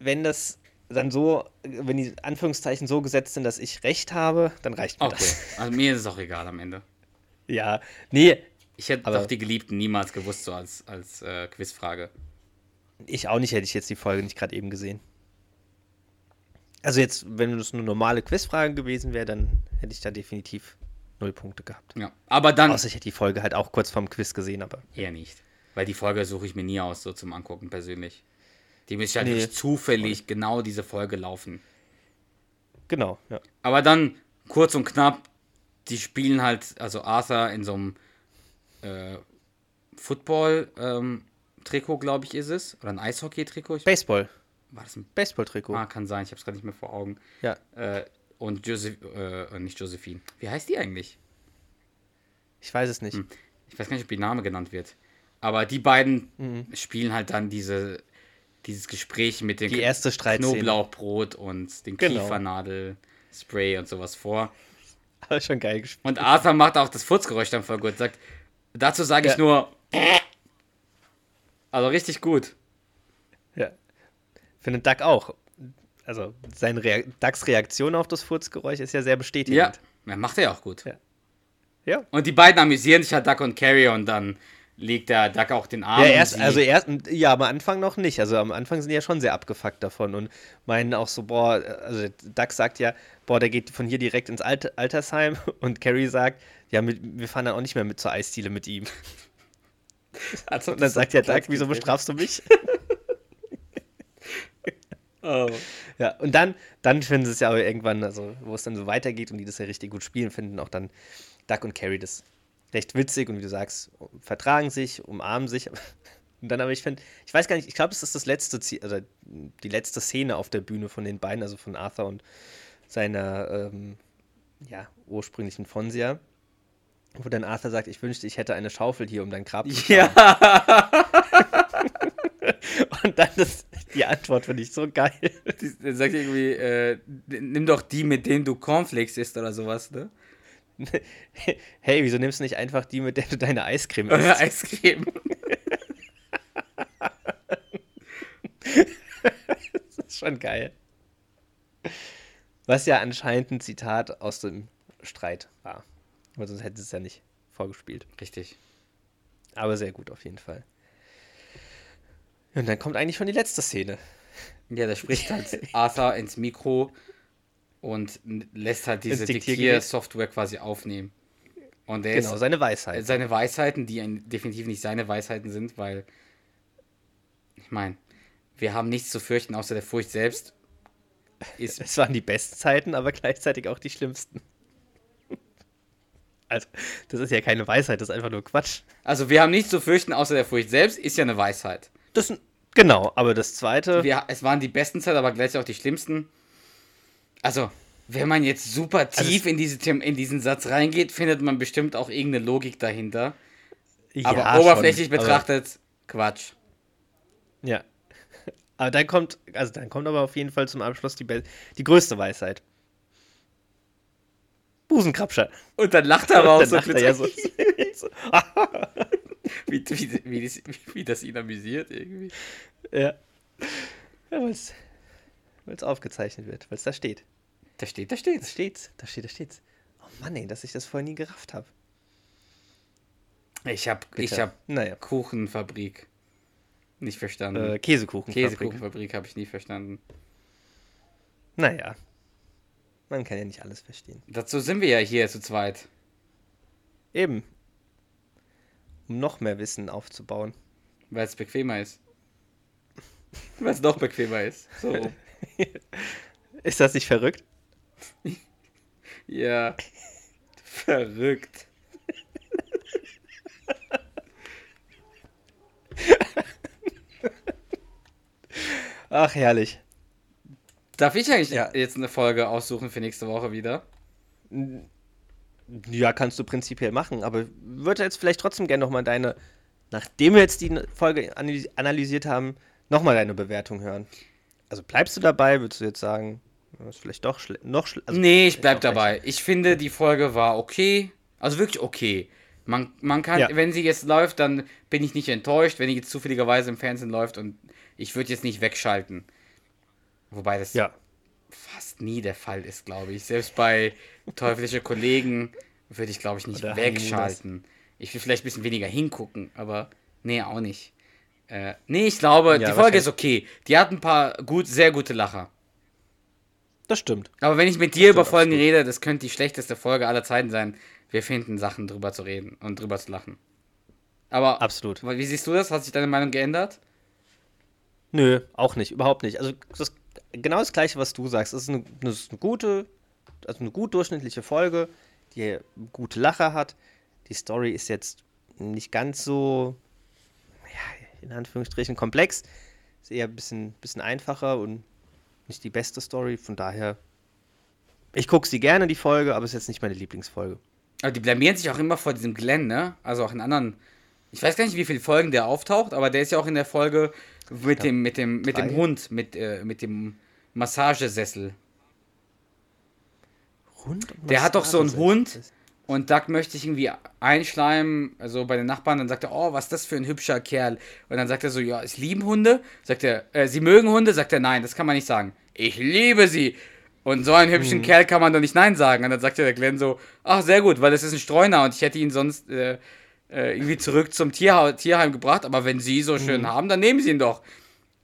wenn das dann so, wenn die Anführungszeichen so gesetzt sind, dass ich recht habe, dann reicht mir Okay. das. Also mir ist es auch egal am Ende. Ja, nee, Ich hätte Aber- doch die Geliebten niemals gewusst, so als, als äh, Quizfrage. ich auch nicht, hätte ich jetzt die Folge nicht gerade eben gesehen. Also jetzt, wenn es eine normale Quizfrage gewesen wäre, dann hätte ich da definitiv null Punkte gehabt. Ja. Aber dann Außer ich hätte die Folge halt auch kurz vorm Quiz gesehen, aber eher nicht. Weil die Folge suche ich mir nie aus, so zum Angucken persönlich. Die müsste halt Nee. wirklich zufällig genau diese Folge laufen. genau, ja. Aber dann, kurz und knapp, die spielen halt, also Arthur in so einem äh, Football-Trikot, glaube ich, ist es. Oder ein Eishockey-Trikot. Baseball, War das ein Baseball-Trikot. Ah, kann sein, ich habe es gerade nicht mehr vor Augen. Ja, Äh, und Joseph, äh, nicht Josephine. Wie heißt die eigentlich? ich weiß es nicht. Hm. Ich weiß gar nicht, ob ihr Name genannt wird. Aber die beiden spielen halt dann diese, dieses Gespräch mit dem. Knoblauchbrot und dem Genau. Kiefernadelspray und sowas vor. Aber schon geil gespielt. Und Arthur macht auch das Furzgeräusch dann voll gut. Sagt, dazu sage ich Ja. nur. Also richtig gut. Ja. Findet Duck auch. Also seine Rea Ducks Reaktion auf das Furzgeräusch ist ja sehr bestätigend. ja macht er ja auch gut. Ja. Ja. Und die beiden amüsieren sich halt Duck und Carrie und dann legt der Duck auch den Arm. Ja, um erst, sie. also erst, ja, am Anfang noch nicht. Also am Anfang sind die ja schon sehr abgefuckt davon und meinen auch so, boah, also Duck sagt ja, boah, der geht von hier direkt ins Alt Altersheim (laughs) und Carrie sagt, ja, mit, wir fahren dann auch nicht mehr mit zur Eisdiele mit ihm. (laughs) Als ob Und dann sagt ja Duck, wieso bestrafst du mich? (laughs) Oh. Ja, und dann, dann finden sie es ja aber irgendwann, also wo es dann so weitergeht und die das ja richtig gut spielen, finden auch dann Duck und Carrie das recht witzig und wie du sagst, vertragen sich, umarmen sich. (laughs) Und dann aber ich finde, ich weiß gar nicht, ich glaube, es ist das letzte, Zie- also die letzte Szene auf der Bühne von den beiden, also von Arthur und seiner ähm, ja, ursprünglichen Fonsia. Wo dann Arthur sagt, ich wünschte, ich hätte eine Schaufel hier, um dein Grab zu graben. Ja, (laughs) Und dann ist die Antwort finde ich so geil. er sagt irgendwie, äh, nimm doch die, mit denen du Cornflakes isst oder sowas, ne? (laughs) hey, wieso nimmst du nicht einfach die, mit der du deine Eiscreme isst? Eiscreme. (laughs) Das ist schon geil. Was ja anscheinend ein Zitat aus dem Streit war. Aber sonst hätte es ja nicht vorgespielt. Richtig. Aber sehr gut auf jeden Fall. Und dann kommt eigentlich schon die letzte Szene. Ja, da spricht halt Arthur ins Mikro und lässt halt diese. Diktiersoftware quasi aufnehmen. Und der Genau, ist seine Weisheit. seine Weisheiten, die definitiv nicht seine Weisheiten sind, weil ich meine, wir haben nichts zu fürchten außer der Furcht selbst. Ist, Es waren die besten Zeiten, aber gleichzeitig auch die schlimmsten. (laughs) Also, das ist ja keine Weisheit, das ist einfach nur Quatsch. also wir haben nichts zu fürchten außer der Furcht selbst, ist ja eine Weisheit. Das, genau, aber das zweite. Wir, es waren die besten Zeiten, aber gleichzeitig auch die schlimmsten. Also, wenn man jetzt super tief in, diese, in diesen Satz reingeht, findet man bestimmt auch irgendeine Logik dahinter. Aber ja, oberflächlich schon, betrachtet, Quatsch. Aber, ja. (laughs) Aber dann kommt, also dann kommt aber auf jeden Fall zum Abschluss die, be- die größte Weisheit. Busenkrabscher. Und dann lacht er aber (laughs) auch Dann so, lacht er ja so. (laughs) wie, wie, wie, das, wie das ihn amüsiert irgendwie. ja. Ja, weil es aufgezeichnet wird, weil es da steht. Da steht, da Da steht's. da steht, da steht's. Oh Mann, ey, dass ich das vorher nie gerafft habe. Ich hab, ich hab Naja. Kuchenfabrik nicht verstanden. Äh, Käsekuchen. Käsekuchenfabrik habe ich nie verstanden. Naja. Man kann ja nicht alles verstehen. Dazu sind wir ja hier zu zweit. Eben. Um noch mehr Wissen aufzubauen. Weil es bequemer ist. Weil es noch bequemer ist. So. (laughs) (laughs) Ist das nicht verrückt? Ja. Verrückt. Ach, herrlich. Darf ich eigentlich Ja. jetzt eine Folge aussuchen für nächste Woche wieder? Ja, kannst du prinzipiell machen, aber würde jetzt vielleicht trotzdem gerne nochmal deine, nachdem wir jetzt die Folge analysi- analysiert haben, nochmal deine Bewertung hören. Also bleibst du dabei, würdest du jetzt sagen, das ist vielleicht doch noch schlechter? Also, nee, ich bleib dabei. Ich finde, die Folge war okay. Also wirklich okay. Man, man kann, Ja. wenn sie jetzt läuft, dann bin ich nicht enttäuscht, wenn die jetzt zufälligerweise im Fernsehen läuft und ich würde jetzt nicht wegschalten. Wobei das Ja. fast nie der Fall ist, glaube ich. Selbst bei teuflische Kollegen würde ich, glaube ich, nicht Oder wegschalten. Ich will vielleicht ein bisschen weniger hingucken, aber nee, auch nicht. Äh, nee, ich glaube, Ja, die Folge ist okay. Die hat ein paar gut, sehr gute Lacher. Das stimmt. Aber wenn ich mit dir über Folgen rede, das könnte die schlechteste Folge aller Zeiten sein. Wir finden Sachen drüber zu reden und drüber zu lachen. Aber Absolut. wie siehst du das? Hat sich deine Meinung geändert? Nö, auch nicht, überhaupt nicht. Also das, genau das gleiche, was du sagst. Es ist eine, das ist eine gute, also eine gut durchschnittliche Folge, die gute Lacher hat. Die Story ist jetzt nicht ganz so, in Anführungsstrichen komplex. Ist eher ein bisschen, bisschen einfacher und nicht die beste Story. Von daher, ich gucke sie gerne, die Folge, aber es ist jetzt nicht meine Lieblingsfolge. Aber die blamieren sich auch immer vor diesem Glenn, ne? Also auch in anderen. Ich weiß gar nicht, wie viele Folgen der auftaucht, aber der ist ja auch in der Folge mit dem, mit dem, mit dem. Hund, mit, äh, mit dem Massagesessel. Hund und Der hat doch so einen. Hund und Doug möchte sich irgendwie einschleimen, also bei den Nachbarn, dann sagt er, oh, was ist das für ein hübscher Kerl? Und dann sagt er so, ja, es lieben Hunde? Sagt er, äh, sie mögen Hunde? Sagt er, nein, das kann man nicht sagen. Ich liebe sie. Und so einen hübschen Kerl kann man doch nicht nein sagen. Und dann sagt ja der Glenn so, ach, sehr gut, weil das ist ein Streuner und ich hätte ihn sonst äh, äh, irgendwie zurück zum Tierha Tierheim gebracht, aber wenn sie so schön haben, dann nehmen sie ihn doch.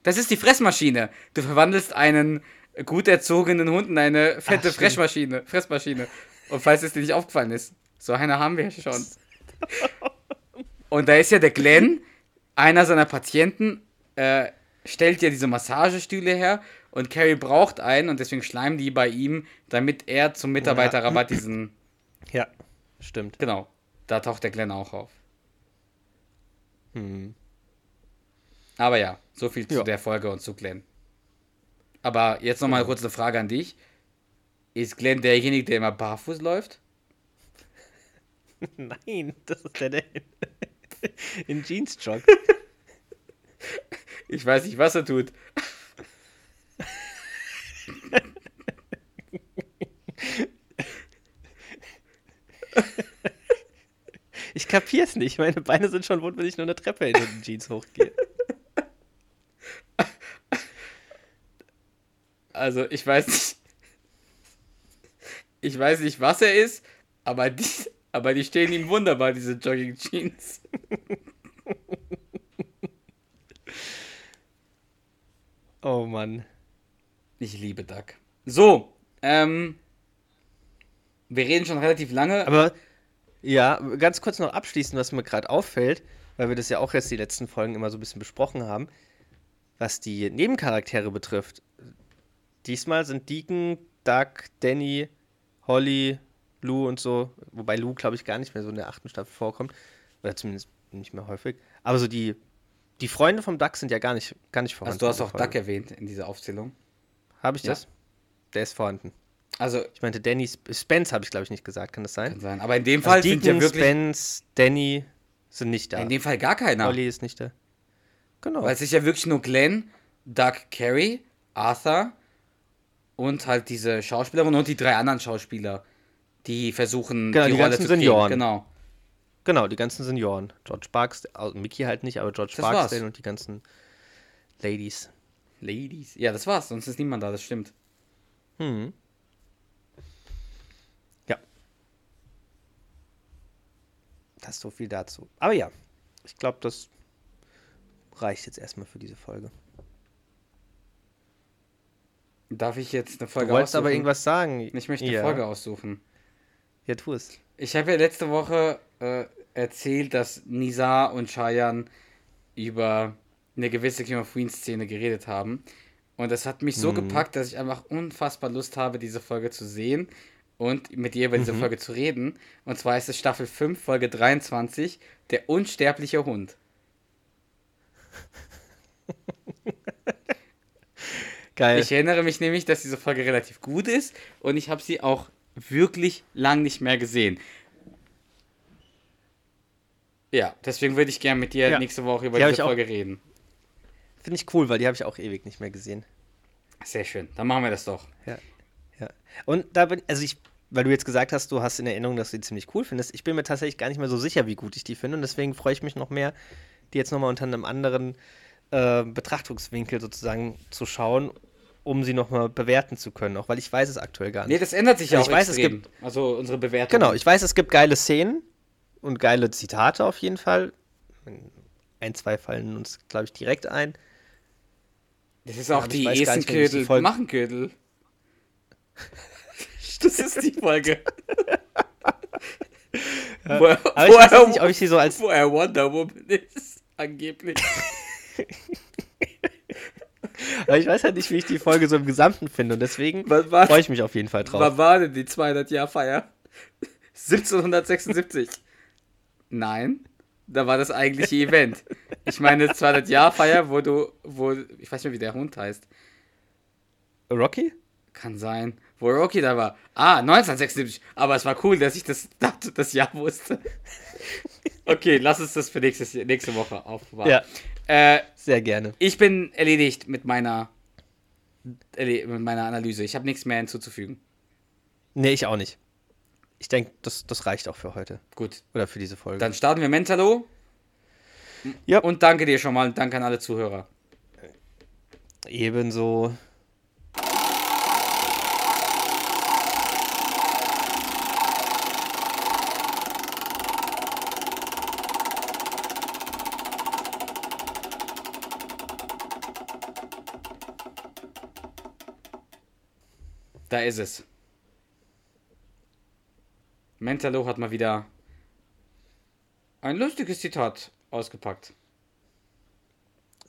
Das ist die Fressmaschine. Du verwandelst einen gut erzogenen Hund in eine fette Ach. Fressmaschine. Fressmaschine. Und falls es dir nicht aufgefallen ist, so eine haben wir schon. Und da ist ja der Glenn, einer seiner Patienten, äh, stellt ja diese Massagestühle her und Carrie braucht einen und deswegen schleimen die bei ihm, damit er zum Mitarbeiterrabatt diesen. Ja, stimmt. Genau, da taucht der Glenn auch auf. Hm. Aber ja, so viel zu Ja. der Folge und zu Glenn. Aber jetzt nochmal kurz eine Frage an dich. Ist Glenn derjenige, der immer barfuß läuft? (laughs) Nein, das ist der, der in, in Jeans joggt. Ich weiß nicht, was er tut. kapier's nicht. Meine Beine sind schon wund, wenn ich nur eine Treppe in den Jeans hochgehe. Also, ich weiß nicht. Ich weiß nicht, was er ist, aber die, (laughs) aber die stehen ihm wunderbar, diese Jogging Jeans. (laughs) Oh Mann. Ich liebe Duck. So, ähm. Wir reden schon relativ lange. Aber ja, ganz kurz noch abschließend, was mir gerade auffällt, weil wir das ja auch jetzt die letzten Folgen immer so ein bisschen besprochen haben, was die Nebencharaktere betrifft. Diesmal sind Deacon, Doug, Danny, Holly, Lou und so, wobei Lou, glaube ich, gar nicht mehr so in der achten Staffel vorkommt. Oder zumindest nicht mehr häufig. Aber so die, die Freunde vom Duck sind ja gar nicht, gar nicht vorhanden. also, du hast auch Duck erwähnt in dieser Aufzählung. Habe ich Ja. das? Der ist vorhanden. Also, Ich meinte, Danny, Sp- Spence habe ich, glaube ich, nicht gesagt. Kann das sein? kann sein. Aber in dem Fall Also sind ja Deacon, wirklich. Spence, Danny sind nicht da. In dem Fall gar keiner. Holly ist nicht da. Genau. Weil es ist ja wirklich nur Glenn, Doug Carey, Arthur und halt diese Schauspielerin und die drei anderen Schauspieler, die versuchen, Genau, die Rolle ganzen zu kriegen. Senioren. Genau. Genau, die ganzen Senioren. George Barksdale, also Mickey halt nicht, aber George Das war's. Barksdale und die ganzen Ladies. Ladies. Ja, das war's, sonst ist niemand da, das stimmt. Hm. Ja. Das ist so viel dazu. Aber ja, ich glaube, das reicht jetzt erstmal für diese Folge. Darf ich jetzt eine Du Folge wolltest aber aussuchen? irgendwas sagen. Ich möchte eine ja. Folge aussuchen. Ja, tu es. Ich habe ja letzte Woche äh, erzählt, dass Nisa und Cheyenne über eine gewisse King of Queens Szene geredet haben. Und das hat mich so gepackt, dass ich einfach unfassbar Lust habe, diese Folge zu sehen und mit dir über diese Folge zu reden. Und zwar ist es Staffel 5, Folge 23, Der unsterbliche Hund. Geil. Ich erinnere mich nämlich, dass diese Folge relativ gut ist und ich habe sie auch wirklich lang nicht mehr gesehen. Ja, deswegen würde ich gerne mit dir Ja. nächste Woche über Die diese ich auch- Folge reden. Finde ich cool, weil die habe ich auch ewig nicht mehr gesehen. Sehr schön, dann machen wir das doch. Ja. ja. Und da bin, also ich, weil du jetzt gesagt hast, du hast in Erinnerung, dass du die ziemlich cool findest, ich bin mir tatsächlich gar nicht mehr so sicher, wie gut ich die finde. Und deswegen freue ich mich noch mehr, die jetzt nochmal unter einem anderen äh, Betrachtungswinkel sozusagen zu schauen, um sie nochmal bewerten zu können. Auch weil ich weiß es aktuell gar Nee, nicht. das ändert sich ja Also auch ich weiß, es extrem. gibt- also unsere Bewertung. genau, ich weiß, es gibt geile Szenen und geile Zitate auf jeden Fall. Ein, zwei fallen uns, glaube ich, direkt ein. Das ist auch aber die Esenködel Folge- Machenködel. (laughs) Das ist die Folge. (laughs) er, Aber ich weiß nicht, ob ich sie so als wo er Wonder Woman ist. Angeblich. (laughs) Aber ich weiß halt nicht, wie ich die Folge so im Gesamten finde und deswegen Was freue ich mich auf jeden Fall drauf. Wann war denn die 200-Jahr-Feier? 1776. (laughs) Nein, da war das eigentliche Event. Ich meine 200-Jahr-Feier, wo du, wo, ich weiß nicht mehr, wie der Hund heißt. Rocky? Kann sein. Wo Rocky da war. Ah, 1976. Aber es war cool, dass ich das, (laughs) das, das Jahr wusste. Okay, lass uns das für nächstes, nächste Woche aufbewahren. Ja, Äh, sehr gerne. ich bin erledigt mit meiner, mit meiner Analyse. Ich habe nichts mehr hinzuzufügen. Nee, ich auch nicht. Ich denke, das, das reicht auch für heute. Gut, Oder für diese Folge. dann starten wir Mentalo. Ja. Und danke dir schon mal und danke an alle Zuhörer. Ebenso. Ist es. Mentalo hat mal wieder ein lustiges Zitat ausgepackt.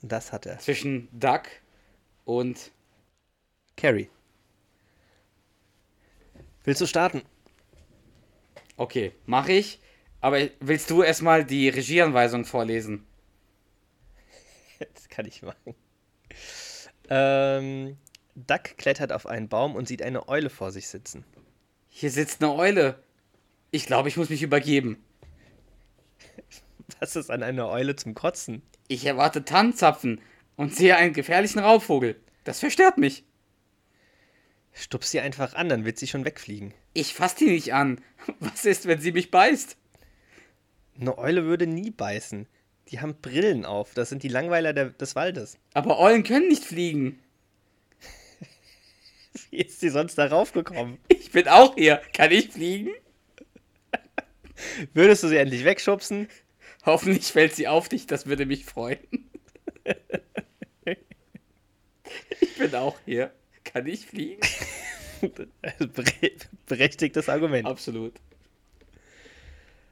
Das hat er. Zwischen Duck und Carrie. Willst du starten? Okay, mache ich. Aber willst du erstmal die Regieanweisung vorlesen? (laughs) Das kann ich machen. Ähm, Duck klettert auf einen Baum und sieht eine Eule vor sich sitzen. Hier sitzt eine Eule. Ich glaube, ich muss mich übergeben. Was ist an einer Eule zum Kotzen? Ich erwarte Tannenzapfen und sehe einen gefährlichen Raubvogel. Das verstört mich. Stups sie einfach an, dann wird sie schon wegfliegen. Ich fasse die nicht an. Was ist, wenn sie mich beißt? Eine Eule würde nie beißen. Die haben Brillen auf. Das sind die Langweiler der, des Waldes. Aber Eulen können nicht fliegen. (laughs) Wie ist die sonst darauf gekommen? Ich bin auch hier. Kann ich fliegen? Würdest du sie endlich wegschubsen? Hoffentlich fällt sie auf dich, das würde mich freuen. (laughs) Ich bin auch hier. Kann ich fliegen? (laughs) Berechtigtes Argument. Absolut.